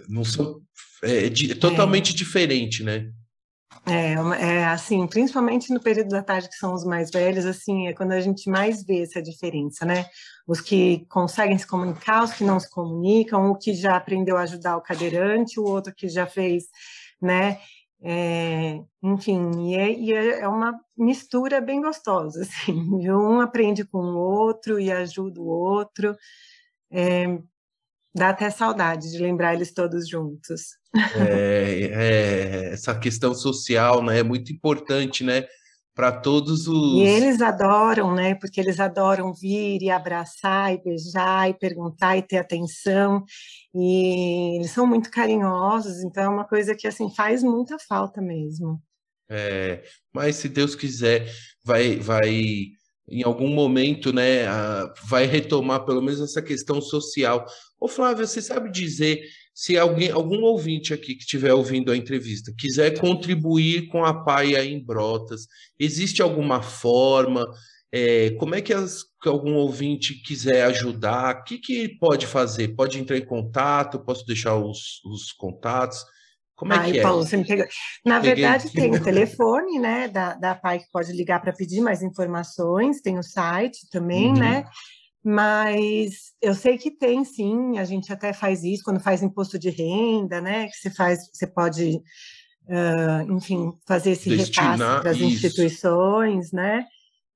não são é, é totalmente diferente, né? É, é, assim, principalmente no período da tarde, que são os mais velhos, assim, é quando a gente mais vê essa diferença, né? Os que conseguem se comunicar, os que não se comunicam, o que já aprendeu a ajudar o cadeirante, o outro que já fez, né? É, enfim, e é, e é, é uma mistura bem gostosa, <laughs> assim, um aprende com o outro e ajuda o outro. É, Dá até saudade de lembrar eles todos juntos. É, é, essa questão social, né, é muito importante, né, para todos os. E eles adoram, né, porque eles adoram vir e abraçar e beijar e perguntar e ter atenção. E eles são muito carinhosos, então é uma coisa que assim faz muita falta mesmo. É, mas se Deus quiser, vai, vai em algum momento, né, vai retomar pelo menos essa questão social. Ô Flávio, você sabe dizer se alguém, algum ouvinte aqui que estiver ouvindo a entrevista quiser contribuir com a Paia em Brotas, existe alguma forma? É, como é que, as, que, algum ouvinte quiser ajudar? O que, que pode fazer? Pode entrar em contato? Posso deixar os, os contatos? Como é Ai, que é? Paulo, você me pegou. Na Peguei. verdade, tem o <laughs> telefone, né, da, da PAI que pode ligar para pedir mais informações, tem o site também, uhum. né? Mas eu sei que tem sim, a gente até faz isso quando faz imposto de renda, né? Que você faz, você pode, uh, enfim, fazer esse Destinar repasse para as instituições, né?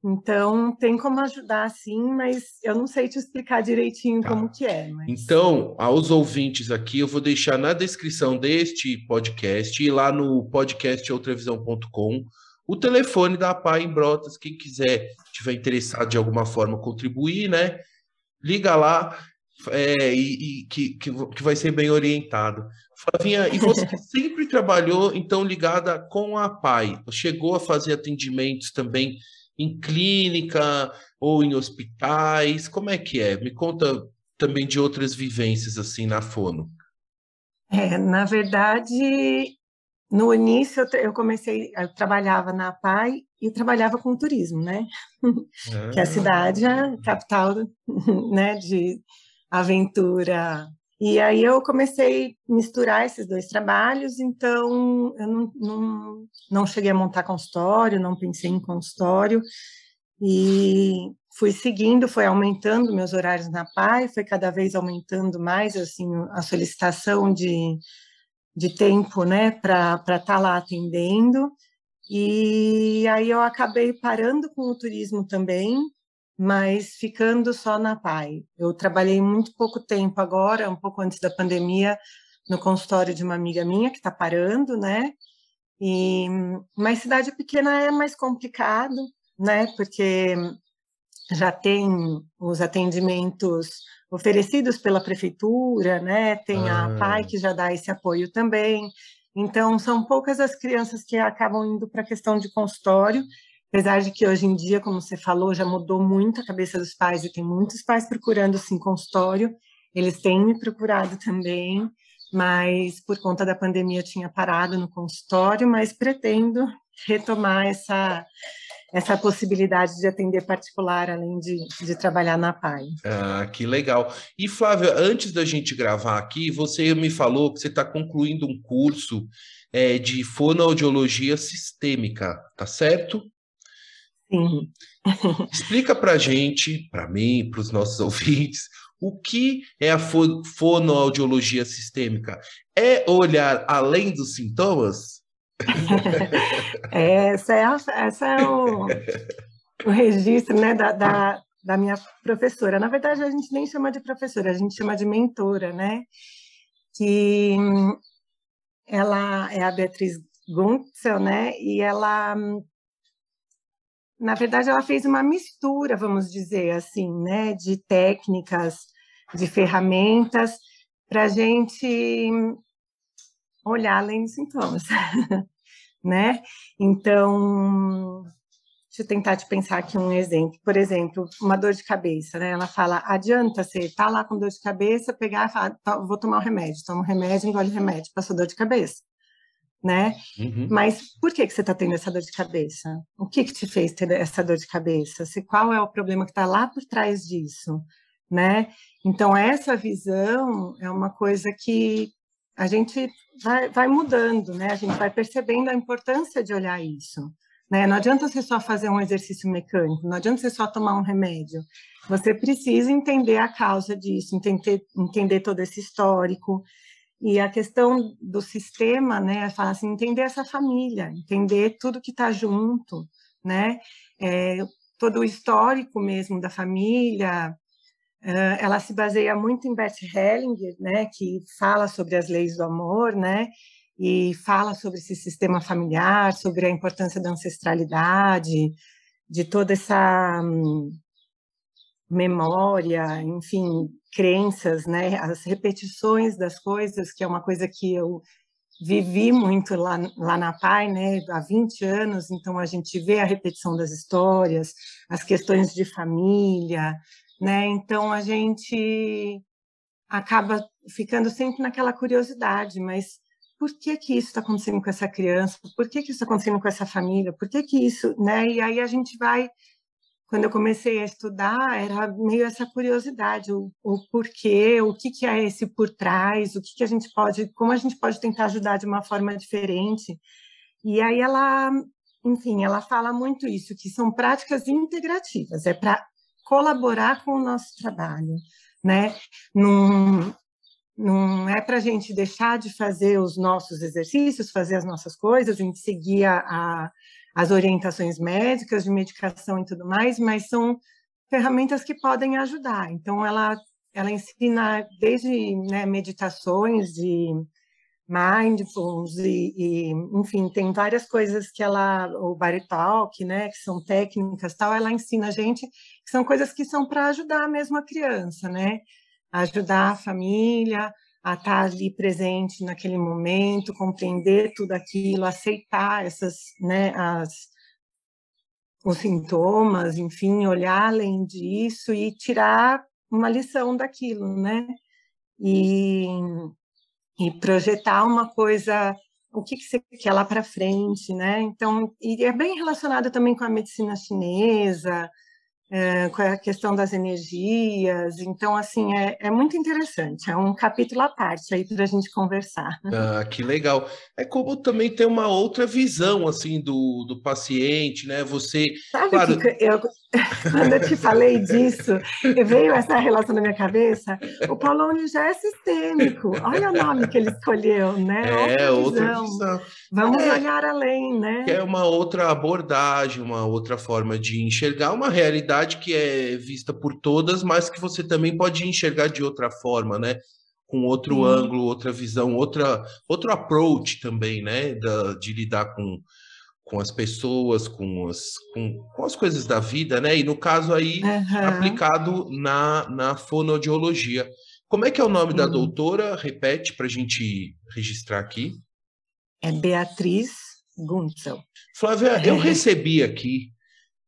Então, tem como ajudar sim, mas eu não sei te explicar direitinho tá. como que é. Mas... Então, aos ouvintes aqui, eu vou deixar na descrição deste podcast e lá no podcast outravisão.com o telefone da APAI em Brotas, quem quiser, tiver interessado de alguma forma contribuir, né? Liga lá é, e, e que, que, que vai ser bem orientado. Flavinha, e você <laughs> sempre trabalhou, então, ligada com a APAI? Chegou a fazer atendimentos também em clínica ou em hospitais? Como é que é? Me conta também de outras vivências assim na Fono. É, na verdade, no início eu comecei, eu trabalhava na PAI e trabalhava com turismo, né? Ah. <laughs> que a cidade é a capital, <laughs> né, de aventura. E aí eu comecei a misturar esses dois trabalhos, então eu não, não, não cheguei a montar consultório, não pensei em consultório, e fui seguindo, foi aumentando meus horários na PAI, foi cada vez aumentando mais assim a solicitação de, de tempo, né, para estar tá lá atendendo. E aí eu acabei parando com o turismo também, mas ficando só na PAI. Eu trabalhei muito pouco tempo agora, um pouco antes da pandemia, no consultório de uma amiga minha que está parando, né? E mas cidade pequena é mais complicado, né? Porque já tem os atendimentos oferecidos pela prefeitura, né? Tem ah. a PAI que já dá esse apoio também. Então, são poucas as crianças que acabam indo para a questão de consultório, apesar de que hoje em dia, como você falou, já mudou muito a cabeça dos pais e tem muitos pais procurando sim consultório. Eles têm me procurado também, mas por conta da pandemia eu tinha parado no consultório, mas pretendo retomar essa essa possibilidade de atender particular, além de, de trabalhar na PAI. Ah, que legal. E, Flávia, antes da gente gravar aqui, você me falou que você está concluindo um curso é, de fonoaudiologia sistêmica, tá certo? Sim. <laughs> Explica para gente, para mim, para os nossos <laughs> ouvintes, o que é a fonoaudiologia sistêmica? É olhar além dos sintomas? Essa é, a, essa é o, o registro né, da, da, da, minha professora. Na verdade, a gente nem chama de professora, a gente chama de mentora, né? Que ela é a Beatriz Guntzel, né? E ela, na verdade, ela fez uma mistura, vamos dizer assim, né? De técnicas, de ferramentas, para a gente olhar além dos sintomas. <laughs> né? Então, deixa eu tentar te pensar aqui um exemplo. Por exemplo, uma dor de cabeça, né? Ela fala, adianta você tá lá com dor de cabeça, pegar e falar, vou tomar o um remédio, toma o um remédio, engole o remédio, passou dor de cabeça, né? Uhum. Mas por que que você está tendo essa dor de cabeça? O que que te fez ter essa dor de cabeça? Se qual é o problema que está lá por trás disso, né? Então essa visão é uma coisa que a gente vai, vai mudando, né? A gente vai percebendo a importância de olhar isso. Né? Não adianta você só fazer um exercício mecânico, não adianta você só tomar um remédio. Você precisa entender a causa disso, entender, entender todo esse histórico. E a questão do sistema, né, é assim, entender essa família, entender tudo que está junto, né, é, todo o histórico mesmo da família, ela se baseia muito em Bert Hellinger, né, que fala sobre as leis do amor, né, e fala sobre esse sistema familiar, sobre a importância da ancestralidade, de toda essa hum, memória, enfim, crenças, né, as repetições das coisas, que é uma coisa que eu vivi muito lá, lá na PAI, né, há 20 anos, então a gente vê a repetição das histórias, as questões de família, né? Então a gente acaba ficando sempre naquela curiosidade, mas por que que isso está acontecendo com essa criança? Por que que isso está acontecendo com essa família? Por que que isso, né? E aí a gente vai quando eu comecei a estudar, era meio essa curiosidade, o, o porquê, o que, que é esse por trás, o que, que a gente pode, como a gente pode tentar ajudar de uma forma diferente. E aí ela, enfim, ela fala muito isso, que são práticas integrativas, é para colaborar com o nosso trabalho, né? Não, não é para a gente deixar de fazer os nossos exercícios, fazer as nossas coisas, a gente seguir a, a, as orientações médicas de medicação e tudo mais, mas são ferramentas que podem ajudar. Então, ela, ela ensina desde né, meditações de mindfulness e, e, enfim, tem várias coisas que ela, o body talk, né, que são técnicas tal, ela ensina a gente são coisas que são para ajudar mesmo a criança, né, ajudar a família a estar ali presente naquele momento, compreender tudo aquilo, aceitar essas, né, as os sintomas, enfim, olhar além disso e tirar uma lição daquilo, né? E e projetar uma coisa, o que, que você quer lá para frente, né? Então, e é bem relacionado também com a medicina chinesa, é, com a questão das energias. Então, assim, é, é, muito interessante. É um capítulo à parte aí para a gente conversar. <laughs> Ah, que legal. É como também ter uma outra visão, assim, do, do paciente, né? Você... Sabe claro... que eu, <laughs> quando eu te falei disso, veio essa relação na minha cabeça, o Paulone já é sistêmico. Olha o nome que ele escolheu, né? É, outra visão. Outra visão. Vamos é, olhar além, né? É uma outra abordagem, uma outra forma de enxergar uma realidade que é vista por todas, mas que você também pode enxergar de outra forma, né? Com outro Sim. ângulo, outra visão, outra, outro approach também, né? Da, de lidar com, com as pessoas, com as, com, com as coisas da vida, né? E no caso aí, uhum. aplicado na, na fonoaudiologia. Como é que é o nome Sim. da doutora? Repete para a gente registrar aqui. É Beatriz Guntzel. Flávia, eu <laughs> recebi aqui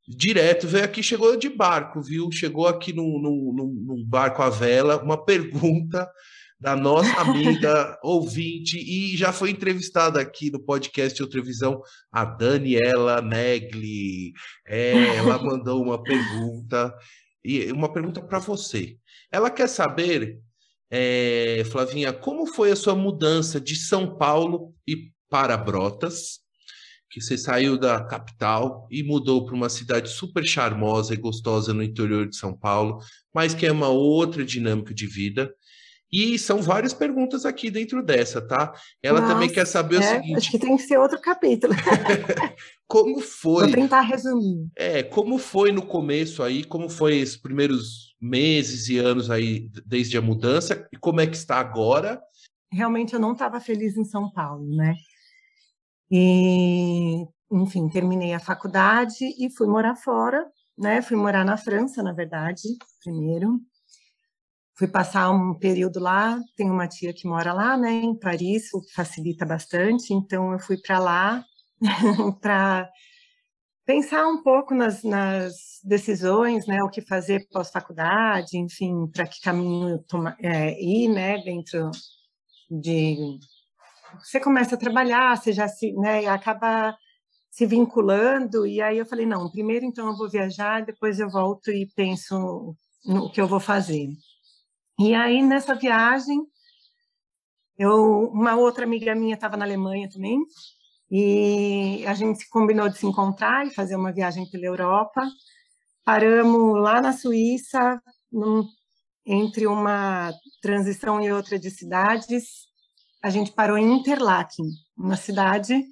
direto, veio aqui, chegou de barco, viu? Chegou aqui num, num, num barco à vela, uma <laughs> pergunta da nossa amiga <laughs> ouvinte e já foi entrevistada aqui no podcast Outra Visão, a Daniela Negli. É, ela <laughs> mandou uma pergunta, e uma pergunta para você. Ela quer saber, é, Flavinha, como foi a sua mudança de São Paulo e para Brotas? que você saiu da capital e mudou para uma cidade super charmosa e gostosa no interior de São Paulo, mas que é uma outra dinâmica de vida. E são várias perguntas aqui dentro dessa, tá? Ela Nossa, também quer saber é, o seguinte. Acho que tem que ser outro capítulo. <laughs> como foi? Vou tentar resumir. É, como foi no começo aí? Como foi esses primeiros meses e anos aí desde a mudança? E como é que está agora? Realmente eu não estava feliz em São Paulo, né? E, enfim, terminei a faculdade e fui morar fora, né? Fui morar na França, na verdade, primeiro. Fui passar um período lá, tenho uma tia que mora lá, né, em Paris, o que facilita bastante, então eu fui para lá <laughs> para pensar um pouco nas, nas, decisões, né, o que fazer pós-faculdade, enfim, para que caminho toma, é, ir, né, dentro de você começa a trabalhar, você já se, né, acaba se vinculando, e aí eu falei, não, primeiro então eu vou viajar, depois eu volto e penso no que eu vou fazer. E aí nessa viagem, eu, uma outra amiga minha estava na Alemanha também, e a gente combinou de se encontrar e fazer uma viagem pela Europa. Paramos lá na Suíça, num, entre uma transição e outra de cidades, a gente parou em Interlaken, uma cidade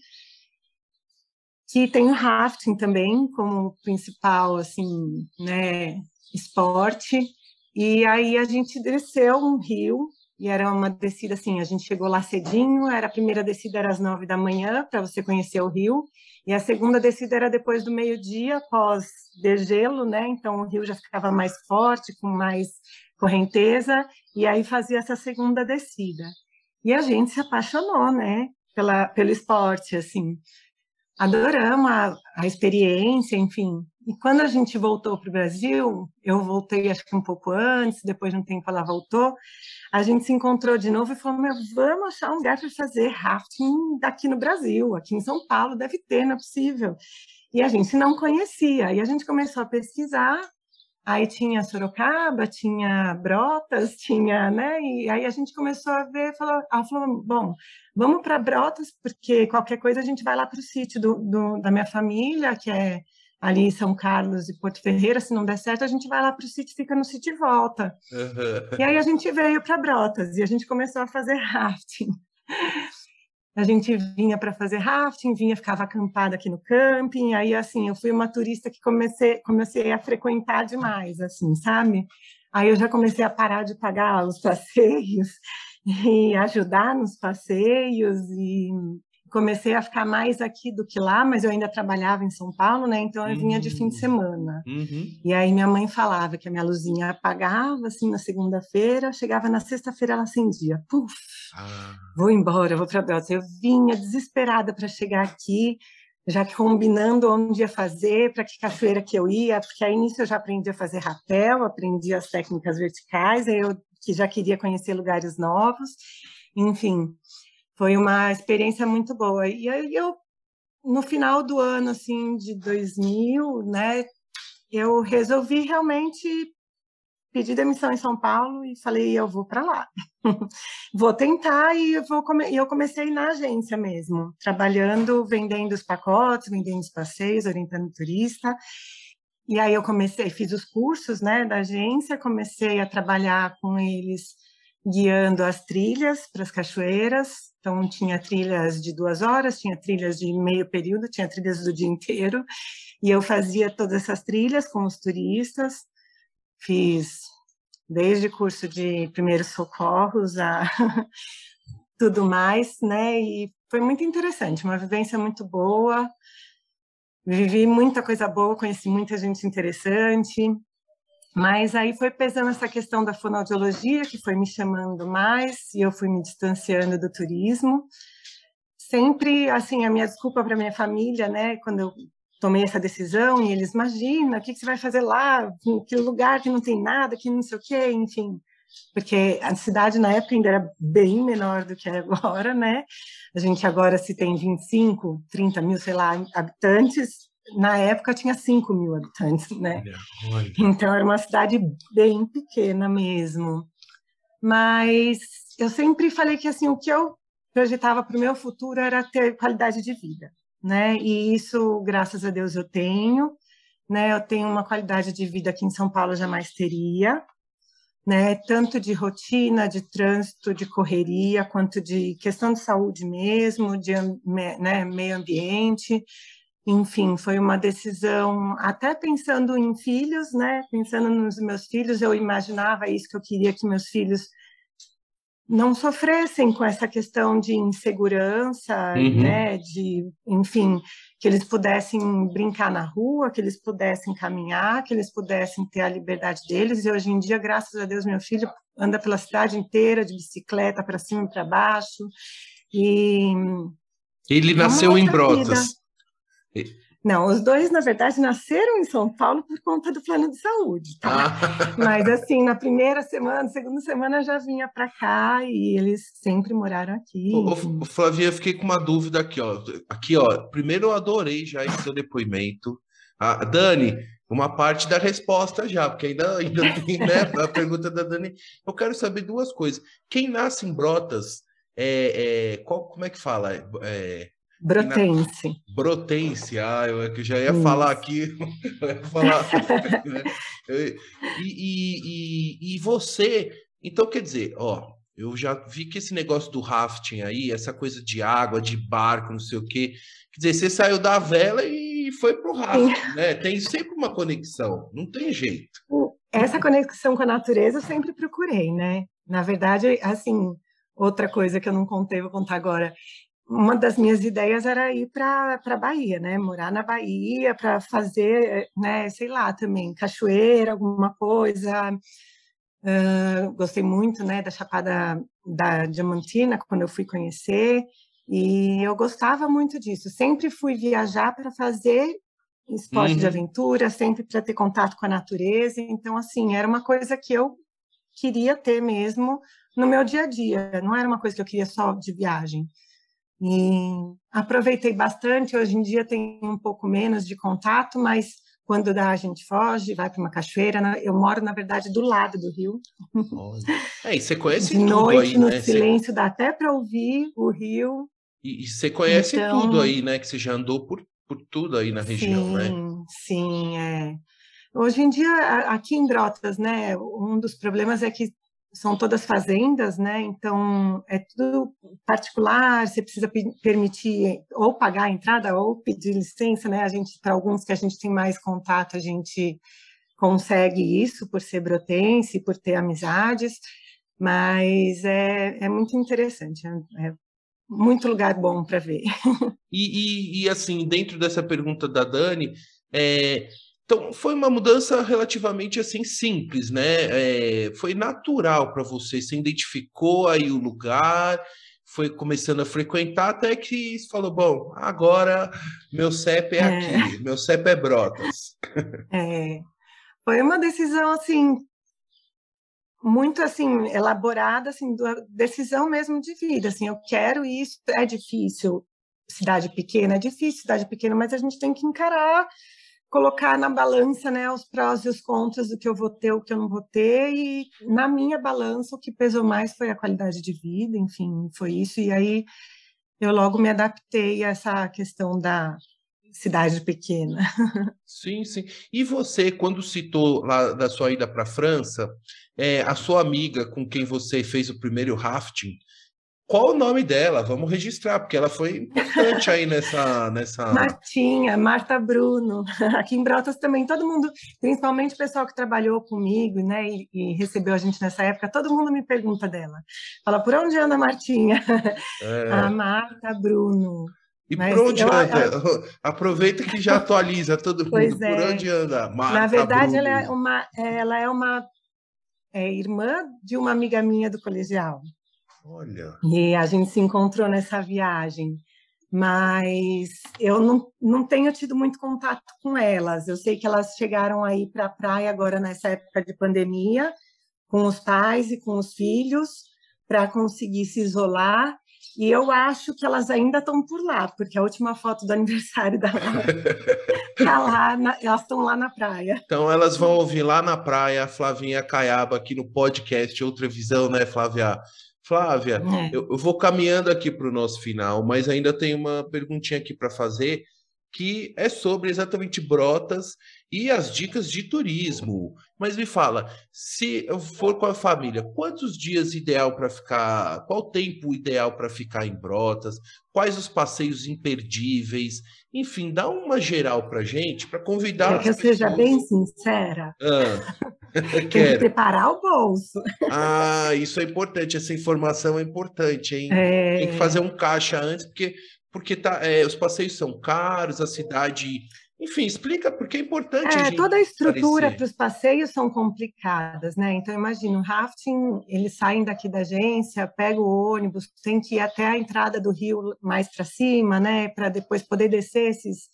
que tem o rafting também como principal assim, né, esporte. E aí a gente desceu um rio e era uma descida assim, a gente chegou lá cedinho, era a primeira descida era às nove da manhã para você conhecer o rio e a segunda descida era depois do meio-dia, após degelo, né? Então o rio já ficava mais forte, com mais correnteza, e aí fazia essa segunda descida. E a gente se apaixonou, né, pela, pelo esporte, assim. Adoramos a, a experiência, enfim. E quando a gente voltou para o Brasil, eu voltei acho que um pouco antes, depois de um tempo ela voltou, a gente se encontrou de novo e falou, vamos achar um lugar para fazer rafting daqui no Brasil, aqui em São Paulo, deve ter, não é possível. E a gente não conhecia, e a gente começou a pesquisar, Aí tinha Sorocaba, tinha Brotas, tinha, né? E aí a gente começou a ver, falou, ela falou, bom, vamos para Brotas, porque qualquer coisa a gente vai lá para o sítio do, do, da minha família, que é ali em São Carlos e Porto Ferreira, se não der certo, a gente vai lá para o sítio, fica no sítio e volta. Uhum. E aí a gente veio para Brotas e a gente começou a fazer rafting. A gente vinha para fazer rafting, vinha, ficava acampada aqui no camping. Aí, assim, eu fui uma turista que comecei, comecei a frequentar demais, assim, sabe? Aí eu já comecei a parar de pagar os passeios <laughs> e ajudar nos passeios e comecei a ficar mais aqui do que lá, mas eu ainda trabalhava em São Paulo, né? Então eu vinha de fim de hum. semana. Uhum. E aí minha mãe falava que a minha luzinha apagava assim na segunda-feira, chegava na sexta-feira ela acendia. Puf! Ah. Vou embora, vou para Belta. Eu vinha desesperada para chegar aqui, já combinando onde ia fazer, para que cachoeira que eu ia, porque aí nisso eu já aprendi a fazer rapel, aprendi as técnicas verticais, aí eu que já queria conhecer lugares novos. Enfim, foi uma experiência muito boa. E aí eu, no final do ano, assim, de 2000, né, eu resolvi realmente pedir demissão em São Paulo e falei, eu vou para lá. <laughs> vou tentar e eu, vou come... eu comecei na agência mesmo, trabalhando, vendendo os pacotes, vendendo os passeios, orientando turista. E aí eu comecei, fiz os cursos, né, da agência, comecei a trabalhar com eles guiando as trilhas para as cachoeiras, então, tinha trilhas de duas horas, tinha trilhas de meio período, tinha trilhas do dia inteiro. E eu fazia todas essas trilhas com os turistas. Fiz desde curso de primeiros socorros a <laughs> tudo mais, né? E foi muito interessante, uma vivência muito boa. Vivi muita coisa boa, conheci muita gente interessante. Mas aí foi pesando essa questão da fonoaudiologia, que foi me chamando mais, e eu fui me distanciando do turismo. Sempre, assim, a minha desculpa para minha família, né, quando eu tomei essa decisão, e eles, imagina, o que, que você vai fazer lá, que lugar que não tem nada, que não sei o quê, enfim. Porque a cidade na época ainda era bem menor do que é agora, né? A gente agora, se tem 25, 30 mil, sei lá, habitantes, na época tinha 5 mil habitantes, né? Olha. Então era uma cidade bem pequena mesmo. Mas eu sempre falei que assim o que eu projetava para o meu futuro era ter qualidade de vida, né? E isso, graças a Deus, eu tenho. Né? Eu tenho uma qualidade de vida que em São Paulo jamais teria, né? Tanto de rotina, de trânsito, de correria, quanto de questão de saúde mesmo, de né, meio ambiente. Enfim, foi uma decisão, até pensando em filhos, né? Pensando nos meus filhos, eu imaginava isso que eu queria que meus filhos não sofressem com essa questão de insegurança, uhum. né? De, enfim, que eles pudessem brincar na rua, que eles pudessem caminhar, que eles pudessem ter a liberdade deles. E hoje em dia, graças a Deus, meu filho anda pela cidade inteira de bicicleta para cima e para baixo. E ele nasceu em Brotas. Vida. Não, os dois, na verdade, nasceram em São Paulo por conta do plano de saúde, tá? Ah. Mas, assim, na primeira semana, segunda semana, já vinha para cá e eles sempre moraram aqui. Ô, Flavia, eu fiquei com uma dúvida aqui, ó. Aqui, ó. Primeiro, eu adorei já esse seu depoimento. Ah, Dani, uma parte da resposta já, porque ainda, ainda <laughs> tem né, a pergunta da Dani. Eu quero saber duas coisas. Quem nasce em Brotas, é, é, qual, como é que fala? É, Brotense. Na... Brotense, ah, eu é já ia Isso. <laughs> falar aqui. ia falar, né? e, e, e, e, você, então quer dizer, ó, eu já vi que esse negócio do rafting aí, essa coisa de água, de barco, não sei o quê, quer dizer, você saiu da vela e foi pro rafting, né? Tem sempre uma conexão, não tem jeito. Essa conexão com a natureza eu sempre procurei, né? Na verdade, assim, outra coisa que eu não contei, vou contar agora uma das minhas ideias era ir para a Bahia, né? Morar na Bahia para fazer, né? Sei lá, também cachoeira, alguma coisa. Uh, gostei muito, né? Da Chapada da Diamantina quando eu fui conhecer e eu gostava muito disso. Sempre fui viajar para fazer esporte uhum. de aventura, sempre para ter contato com a natureza. Então, assim, era uma coisa que eu queria ter mesmo no meu dia a dia. Não era uma coisa que eu queria só de viagem. E aproveitei bastante. Hoje em dia tem um pouco menos de contato, mas quando dá a gente foge, vai para uma cachoeira. Né? Eu moro, na verdade, do lado do rio. É, e você <laughs> conhece de tudo noite, aí, no né? silêncio, você... dá até para ouvir o rio. E, e você conhece então... tudo aí, né? Que você já andou por, por tudo aí na região, sim, né? Sim, é. Hoje em dia, aqui em Brotas, né, um dos problemas é que são todas fazendas, né? Então é tudo particular. Você precisa permitir ou pagar a entrada ou pedir licença, né? A gente para alguns que a gente tem mais contato, a gente consegue isso por ser brotense, por ter amizades. Mas é, é muito interessante, é, é muito lugar bom para ver. E, e, e, assim, dentro dessa pergunta da Dani, é, então foi uma mudança relativamente assim simples, né? É, foi natural para você, você identificou aí o lugar, foi começando a frequentar até que falou, bom, agora meu CEP é, é. aqui, meu CEP é Brotas. É, foi uma decisão assim muito assim elaborada, assim, decisão mesmo de vida, assim, eu quero isso, é difícil, cidade pequena, é difícil cidade pequena, mas a gente tem que encarar, colocar na balança, né, os prós e os contras do que eu vou ter, o que eu não vou ter, e na minha balança o que pesou mais foi a qualidade de vida, enfim, foi isso, e aí eu logo me adaptei a essa questão da cidade pequena. <laughs> Sim, sim. E você, quando citou lá da sua ida para a França, é, a sua amiga com quem você fez o primeiro rafting, qual o nome dela? Vamos registrar, porque ela foi importante aí nessa, nessa. Martinha, Marta Bruno. <laughs> Aqui em Brotas também, todo mundo, principalmente o pessoal que trabalhou comigo, né, e, e recebeu a gente nessa época, todo mundo me pergunta dela. Fala, por onde anda a Martinha? <laughs> É. A Marta Bruno. E Mas por onde eu, anda? Eu... <laughs> Aproveita que já atualiza todo mundo. Pois é. Por onde anda? Marta Na verdade, Bruno. ela é uma, ela é uma é, irmã de uma amiga minha do colegial. Olha. E a gente se encontrou nessa viagem. Mas eu não, não tenho tido muito contato com elas. Eu sei que elas chegaram aí para a praia agora nessa época de pandemia, com os pais e com os filhos, para conseguir se isolar e eu acho que elas ainda estão por lá, porque a última foto do aniversário da <laughs> tá lá, na, elas estão lá na praia. Então elas vão ouvir lá na praia a Flavinha Caiaba aqui no podcast Outra Visão, né, Flávia? Flávia, é. eu, eu, vou caminhando aqui para o nosso final, mas ainda tem uma perguntinha aqui para fazer que é sobre exatamente Brotas e as dicas de turismo. Mas me fala, se eu for com a família, quantos dias ideal para ficar? Qual tempo ideal para ficar em Brotas? Quais os passeios imperdíveis? Enfim, dá uma geral para gente, para convidar. Quer que eu pessoas... seja bem sincera? Ah, <laughs> Tem que preparar o bolso. Ah, isso é importante, essa informação é importante, hein? É... Tem que fazer um caixa antes, porque porque tá, é, os passeios são caros, a cidade. Enfim, explica porque é importante. É, a toda a estrutura para os passeios são complicadas, né? Então, imagina, o rafting, eles saem daqui da agência, pegam o ônibus, tem que ir até a entrada do rio mais para cima, né? Para depois poder descer esses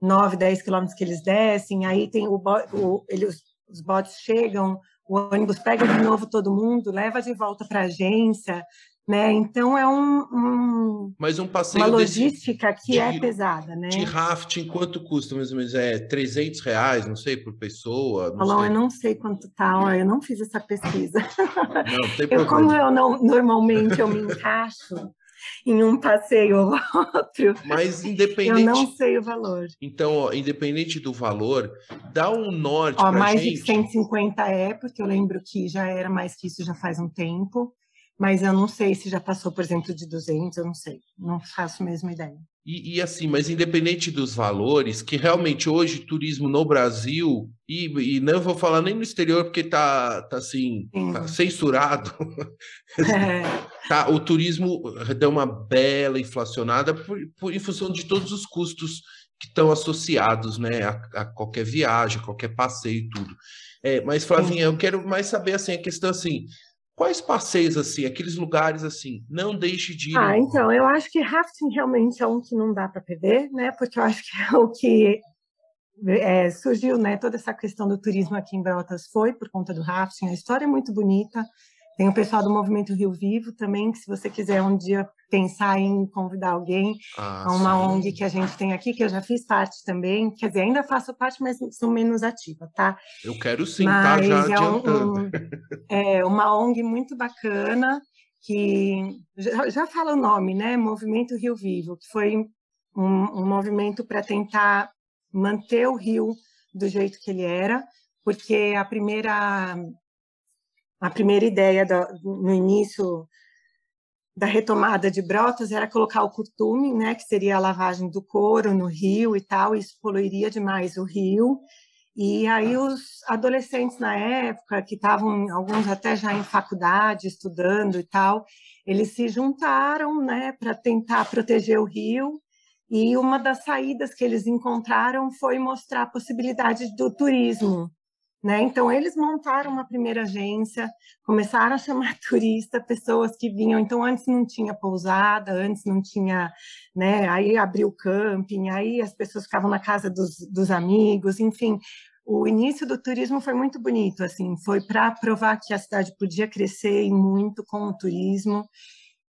9, 10 quilômetros que eles descem. Aí tem o, o eles, os botes chegam, o ônibus pega de novo todo mundo, leva de volta para a agência. Né? Então é um, um Mas um passeio uma logística desse, que de, é pesada, né? De rafting quanto custa mais ou menos? É 300 reais, não sei por pessoa. Não Alô, eu não sei quanto tá, eu não fiz essa pesquisa. <laughs> Não, tem <laughs> eu, como eu não normalmente eu me encaixo em um passeio ou outro. Mas independente. Eu não sei o valor. Então, ó, independente do valor, dá um norte para mais gente. Mais de 150 é, porque eu lembro que já era mais que isso já faz um tempo mas eu não sei se já passou, por exemplo, de 200, eu não sei, não faço mesmo ideia. E, e, assim, mas independente dos valores, que realmente hoje turismo no Brasil, e, e não vou falar nem no exterior, porque tá, tá assim, tá censurado, <laughs> é. tá, o turismo deu uma bela inflacionada por, por, em função de todos os custos que estão associados né, a, a qualquer viagem, qualquer passeio e tudo. É, mas, Flavinha, eu quero mais saber assim, a questão assim, Quais passeios, assim, aqueles lugares, assim, não deixe de ir? Ah, então, eu acho que rafting realmente é um que não dá para perder, né? Porque eu acho que é o que é, surgiu, né? Toda essa questão do turismo aqui em Brotas foi por conta do rafting. A história é muito bonita. Tem o pessoal do Movimento Rio Vivo também, que se você quiser um dia pensar em convidar alguém ah, a uma sim. ONG que a gente tem aqui, que eu já fiz parte também, quer dizer, ainda faço parte, mas sou menos ativa, tá? Eu quero sim, mas tá já é adiantando. Um, é uma ONG muito bacana, que já, já fala o nome, né? Movimento Rio Vivo, que foi um, um movimento para tentar manter o rio do jeito que ele era, porque a primeira a primeira ideia do, no início da retomada de brotas era colocar o curtume, né, que seria a lavagem do couro no rio e tal, isso poluiria demais o rio. E aí os adolescentes na época, que estavam, alguns até já em faculdade, estudando e tal, eles se juntaram né, para tentar proteger o rio e uma das saídas que eles encontraram foi mostrar a possibilidade do turismo. Né? Então, eles montaram uma primeira agência, começaram a chamar <laughs> turista, pessoas que vinham. Então, antes não tinha pousada, antes não tinha. Né? Aí abriu camping, aí as pessoas ficavam na casa dos, dos amigos, enfim. O início do turismo foi muito bonito, assim, foi para provar que a cidade podia crescer muito com o turismo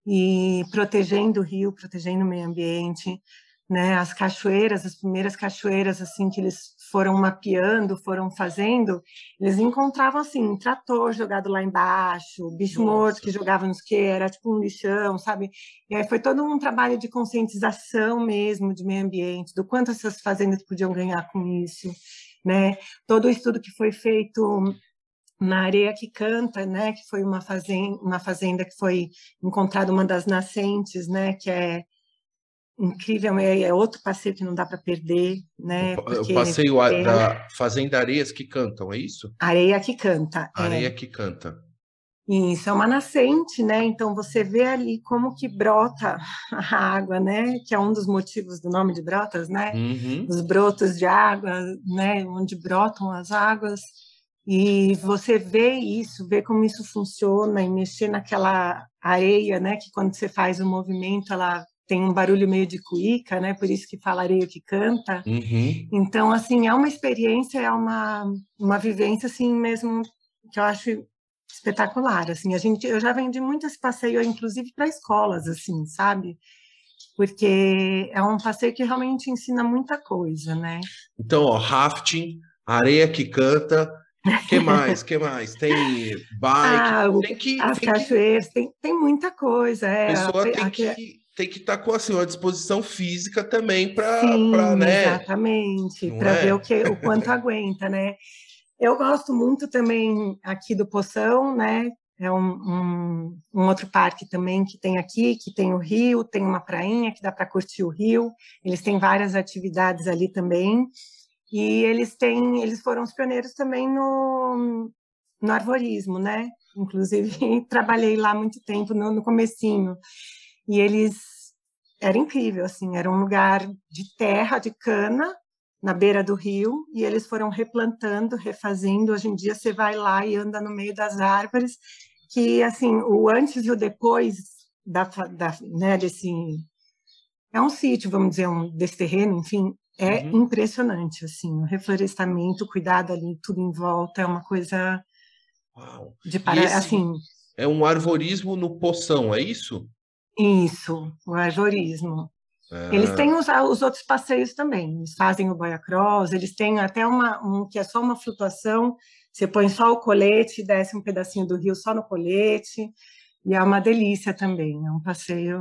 e protegendo o rio, protegendo o meio ambiente né, as cachoeiras, as primeiras cachoeiras assim que eles foram mapeando, foram fazendo, eles encontravam assim, um trator jogado lá embaixo, bicho Nossa. morto que jogava nos que era tipo um lixão, sabe? E aí foi todo um trabalho de conscientização mesmo de meio ambiente, do quanto essas fazendas podiam ganhar com isso, né? Todo o estudo que foi feito na areia que canta, né, que foi uma fazenda, uma fazenda que foi encontrada uma das nascentes, né, que é incrível, é, é outro passeio que não dá para perder, né? O passeio é... da Fazenda Areias que Cantam, é isso? Areia que Canta. É. Areia é. que Canta. Isso, é uma nascente, né? Então você vê ali como que brota a água, né? Que é um dos motivos do nome de brotas, né? Uhum. Os brotos de água, né? Onde brotam as águas. E você vê isso, vê como isso funciona e mexer naquela areia, né? Que quando você faz o movimento, ela tem um barulho meio de cuíca, né? Por isso que fala areia que canta. Uhum. Então, assim, é uma experiência, é uma, uma vivência, assim, mesmo que eu acho espetacular, assim. A gente, eu já vendi muito esse passeio, inclusive para escolas, assim, sabe? Porque é um passeio que realmente ensina muita coisa, né? Então, ó, rafting, areia que canta, que <laughs> mais? que mais? Tem bike, ah, tem que. As tem cachoeiras, que... tem, tem muita coisa. É, a pessoa tem que tem que estar tá com assim, uma disposição física também para, né? Exatamente, para é? ver o, que, o quanto <laughs> aguenta, né? Eu gosto muito também aqui do Poção, né? É um, um, um, outro parque também que tem aqui, que tem o rio, tem uma prainha que dá para curtir o rio. Eles têm várias atividades ali também. E eles têm, eles foram os pioneiros também no, no arvorismo, né? Inclusive <laughs> trabalhei lá muito tempo no, no comecinho. E eles era incrível, assim, era um lugar de terra, de cana, na beira do rio, e eles foram replantando, refazendo. Hoje em dia você vai lá e anda no meio das árvores, que assim, o antes e o depois da, da né, desse é um sítio, vamos dizer, um desse terreno, enfim, é uhum. impressionante, assim, o reflorestamento, o cuidado ali, tudo em volta, é uma coisa Uau. de parar, assim. É um arvorismo no poção, é isso? Isso, o arvorismo. É. Eles têm os, os, outros passeios também, eles fazem o boia cross, eles têm até uma, um que é só uma flutuação, você põe só o colete, desce um pedacinho do rio só no colete, e é uma delícia também, é um passeio...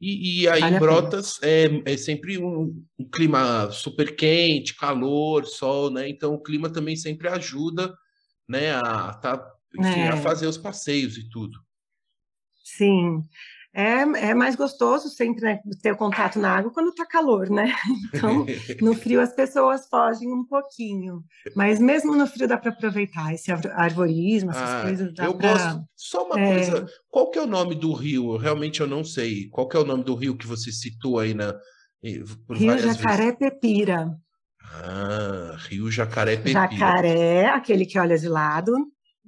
E, e aí vale Brotas é, é, sempre um, um, clima super quente, calor, sol, né? Então o clima também sempre ajuda, né, a, tá, enfim, é. a fazer os passeios e tudo. Sim, é, é mais gostoso sempre né, ter o contato na água quando está calor, né? <laughs> Então, no frio as pessoas fogem um pouquinho, mas mesmo no frio dá para aproveitar esse arvorismo, essas ah, coisas. eu pra... gosto. Só uma é... coisa, qual que é o nome do rio? Eu, realmente eu não sei. Qual que é o nome do rio que você citou aí na Rio Jacaré vezes? Pepira. Ah, Rio Jacaré Pepira. Jacaré, aquele que olha de lado,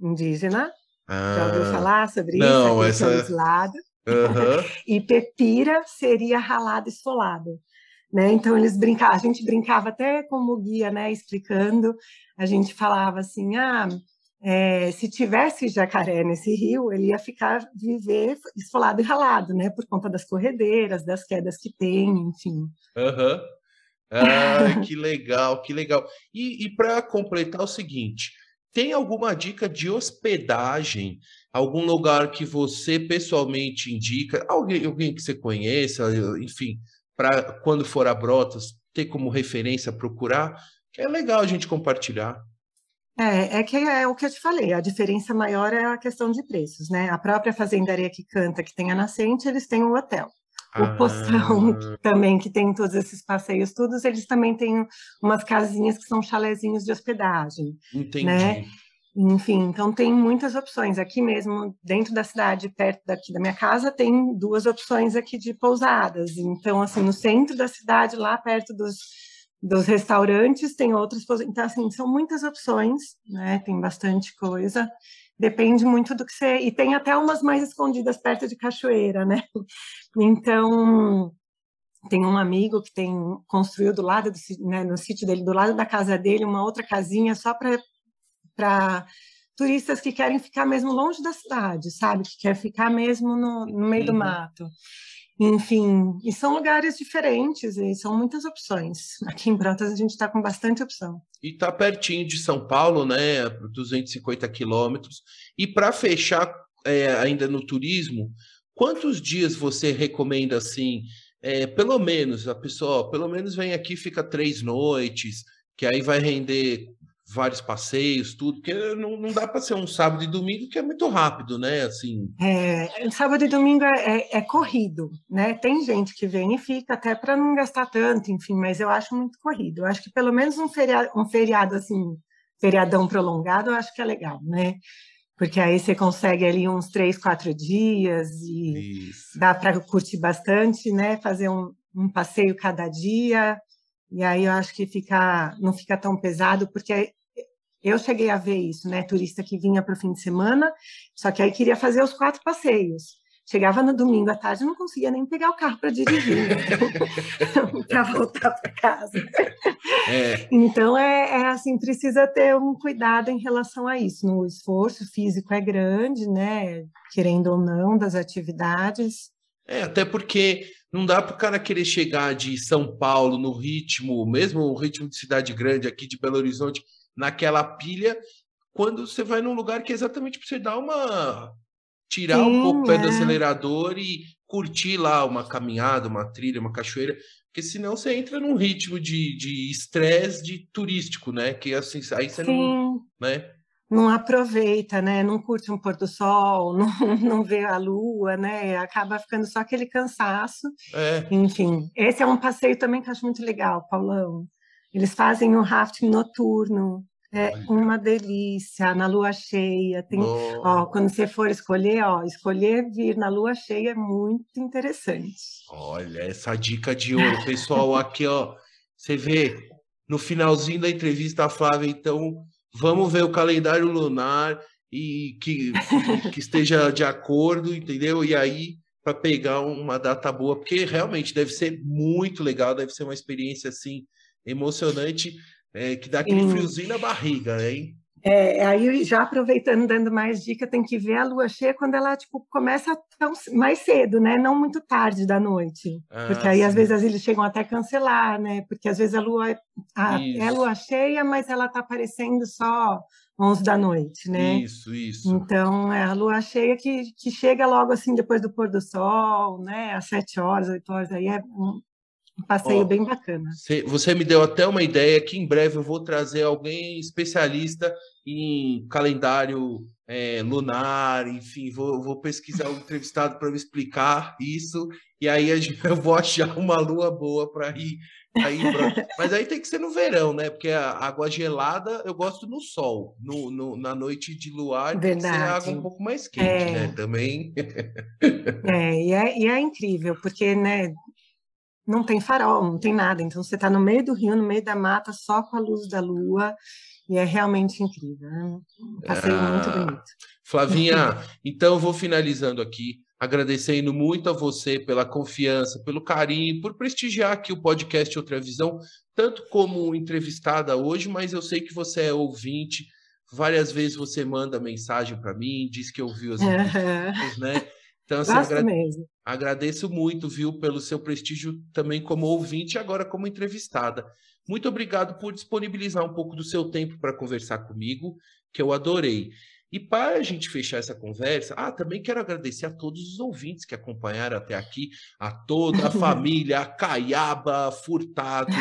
indígena. Ah, Já ouviu ah. falar sobre não, isso? Não, essa... de lado. Uhum. e pepira seria ralado esfolado. Né? Então eles brincavam, a gente brincava até como guia, né, explicando, a gente falava assim, ah, é, se tivesse jacaré nesse rio, ele ia ficar viver esfolado e ralado, né, por conta das corredeiras, das quedas que tem, enfim. Uhum. Ah, que legal, que legal. E, e para completar o seguinte, tem alguma dica de hospedagem? Algum lugar que você pessoalmente indica? Alguém, alguém que você conheça, enfim, para quando for a Brotas, ter como referência procurar? Que é legal a gente compartilhar. É, é que é o que eu te falei, a diferença maior é a questão de preços, né? A própria fazendaria que canta, que tem a nascente, eles têm o hotel. O ah. Poção também, que tem todos esses passeios todos, eles também têm umas casinhas que são chalezinhos de hospedagem. Entendi. Né? Enfim, então tem muitas opções. Aqui mesmo, dentro da cidade, perto daqui da minha casa, tem duas opções aqui de pousadas. Então, assim, no centro da cidade, lá perto dos, dos restaurantes, tem outras pousadas. Então, assim, são muitas opções, né? Tem bastante coisa. Depende muito do que você. E tem até umas mais escondidas perto de cachoeira, né? <laughs> Então, tem um amigo que tem construiu do lado do, né, no sítio dele, do lado da casa dele, uma outra casinha só para para turistas que querem ficar mesmo longe da cidade, sabe? Que quer ficar mesmo no, no meio uhum. do mato. Enfim, e são lugares diferentes e são muitas opções. Aqui em Brotas a gente está com bastante opção. E está pertinho de São Paulo, né? 250 quilômetros. E para fechar é, ainda no turismo, quantos dias você recomenda assim? É, pelo menos a pessoa, pelo menos vem aqui, fica três noites, que aí vai render vários passeios, tudo, porque não, não dá para ser um sábado e domingo que é muito rápido, né? Assim. É, sábado e domingo é, é, é, corrido, né? Tem gente que vem e fica até para não gastar tanto, enfim, mas eu acho muito corrido. Eu acho que pelo menos um feriado, um feriado assim, feriadão prolongado, eu acho que é legal, né? Porque aí você consegue ali uns três, quatro dias e Isso. dá para curtir bastante, né? Fazer um, um passeio cada dia. E aí eu acho que fica, não fica tão pesado, porque eu cheguei a ver isso, né? Turista que vinha para o fim de semana, só que aí queria fazer os quatro passeios. Chegava no domingo à tarde, não conseguia nem pegar o carro para dirigir, <laughs> para voltar para casa. É. Então, é, é, assim, precisa ter um cuidado em relação a isso. No esforço físico é grande, né? Querendo ou não, das atividades. É, até porque não dá para o cara querer chegar de São Paulo no ritmo, mesmo o ritmo de cidade grande aqui de Belo Horizonte, naquela pilha, quando você vai num lugar que é exatamente para você dar uma. tirar Sim, um pouco o pé é. do acelerador e curtir lá uma caminhada, uma trilha, uma cachoeira, porque senão você entra num ritmo de estresse de, de turístico, né? Que assim, aí você Sim. não. Né? Não aproveita, né? Não curte um pôr do sol, <laughs> não, não vê a lua, né? Acaba ficando só aquele cansaço. É. Enfim, esse é um passeio também que eu acho muito legal, Paulão. Eles fazem um rafting noturno. É uma delícia, na lua cheia. Tem, ó, quando você for escolher, ó, escolher vir na lua cheia é muito interessante. Olha, essa dica de ouro, pessoal, aqui, ó, você vê no finalzinho da entrevista a Flávia, então, vamos ver o calendário lunar e que, que esteja de acordo, entendeu? E aí, para pegar uma data boa, porque realmente deve ser muito legal, deve ser uma experiência assim emocionante é, que dá aquele friozinho na barriga, hein? É, aí já aproveitando, dando mais dica, tem que ver a lua cheia quando ela tipo começa tão, mais cedo, né? Não muito tarde da noite, ah, porque aí sim. às vezes eles chegam até a cancelar, né? Porque às vezes a lua a, é lua cheia, mas ela tá aparecendo só 11 da noite, né? Isso, isso. Então é a lua cheia que, que chega logo assim depois do pôr do sol, né? Às 7 horas, 8 horas aí é um passeio bem bacana. Você me deu até uma ideia que em breve eu vou trazer alguém especialista em calendário é, lunar, enfim, vou, vou pesquisar um entrevistado para me explicar isso, e aí <laughs> eu vou achar uma lua boa para ir. <laughs> Mas aí tem que ser no verão, né? Porque a água gelada eu gosto no sol, no, no na noite de luar Verdade. tem que ser água um pouco mais quente, é... né? Também. <laughs> é, e é, e é incrível, porque, né, não tem farol, não tem nada. Então você está no meio do rio, no meio da mata, só com a luz da lua. E é realmente incrível. Né? Um passeio ah, muito bonito. Flavinha, <laughs> então eu vou finalizando aqui, agradecendo muito a você pela confiança, pelo carinho, por prestigiar aqui o podcast Outra Visão, tanto como entrevistada hoje, mas eu sei que você é ouvinte. Várias vezes você manda mensagem para mim, diz que ouviu as entrevistas, né? Então, assim, mesmo. agradeço muito, viu, pelo seu prestígio também como ouvinte e agora como entrevistada. Muito obrigado por disponibilizar um pouco do seu tempo para conversar comigo, que eu adorei. E para a gente fechar essa conversa, ah, também quero agradecer a todos os ouvintes que acompanharam até aqui, a toda a <laughs> família, a Caiaba Furtado,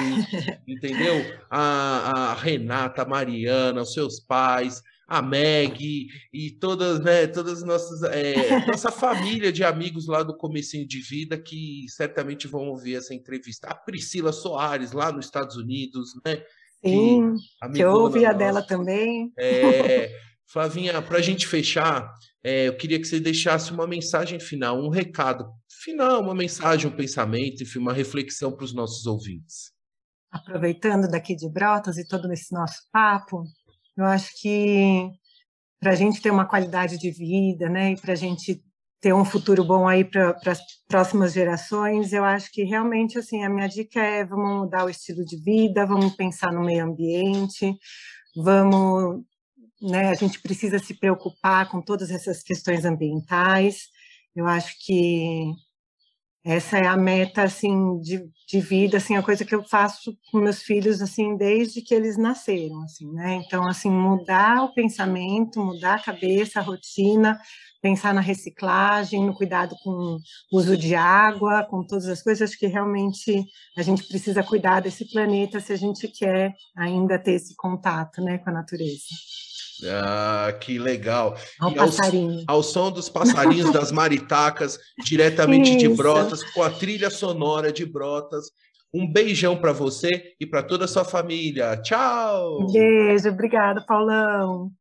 entendeu? A, a Renata, a Mariana, os seus pais, a Meg e todas, né, todas nossas é, nossa família de amigos lá do comecinho de vida que certamente vão ouvir essa entrevista. A Priscila Soares lá nos Estados Unidos, né? Sim, que, eu ouvi a dela também. É, Flavinha, para a gente fechar, é, eu queria que você deixasse uma mensagem final, um recado final, uma mensagem, um pensamento, enfim, uma reflexão para os nossos ouvintes. Aproveitando daqui de Brotas e todo esse nosso papo, eu acho que para a gente ter uma qualidade de vida, né, e para a gente ter um futuro bom aí para as próximas gerações, eu acho que realmente assim a minha dica é vamos mudar o estilo de vida, vamos pensar no meio ambiente, vamos, né, a gente precisa se preocupar com todas essas questões ambientais. Eu acho que essa é a meta assim de, de vida assim a coisa que eu faço com meus filhos assim desde que eles nasceram assim né? Então assim mudar o pensamento mudar a cabeça a rotina pensar na reciclagem no cuidado com o uso de água com todas as coisas que realmente a gente precisa cuidar desse planeta se a gente quer ainda ter esse contato né com a natureza ah, que legal. Ao, passarinho. Ao, ao, som dos passarinhos das maritacas, diretamente <laughs> Isso. de Brotas, com a trilha sonora de Brotas. Um beijão para você e para toda a sua família. Tchau! Beijo, obrigada, Paulão.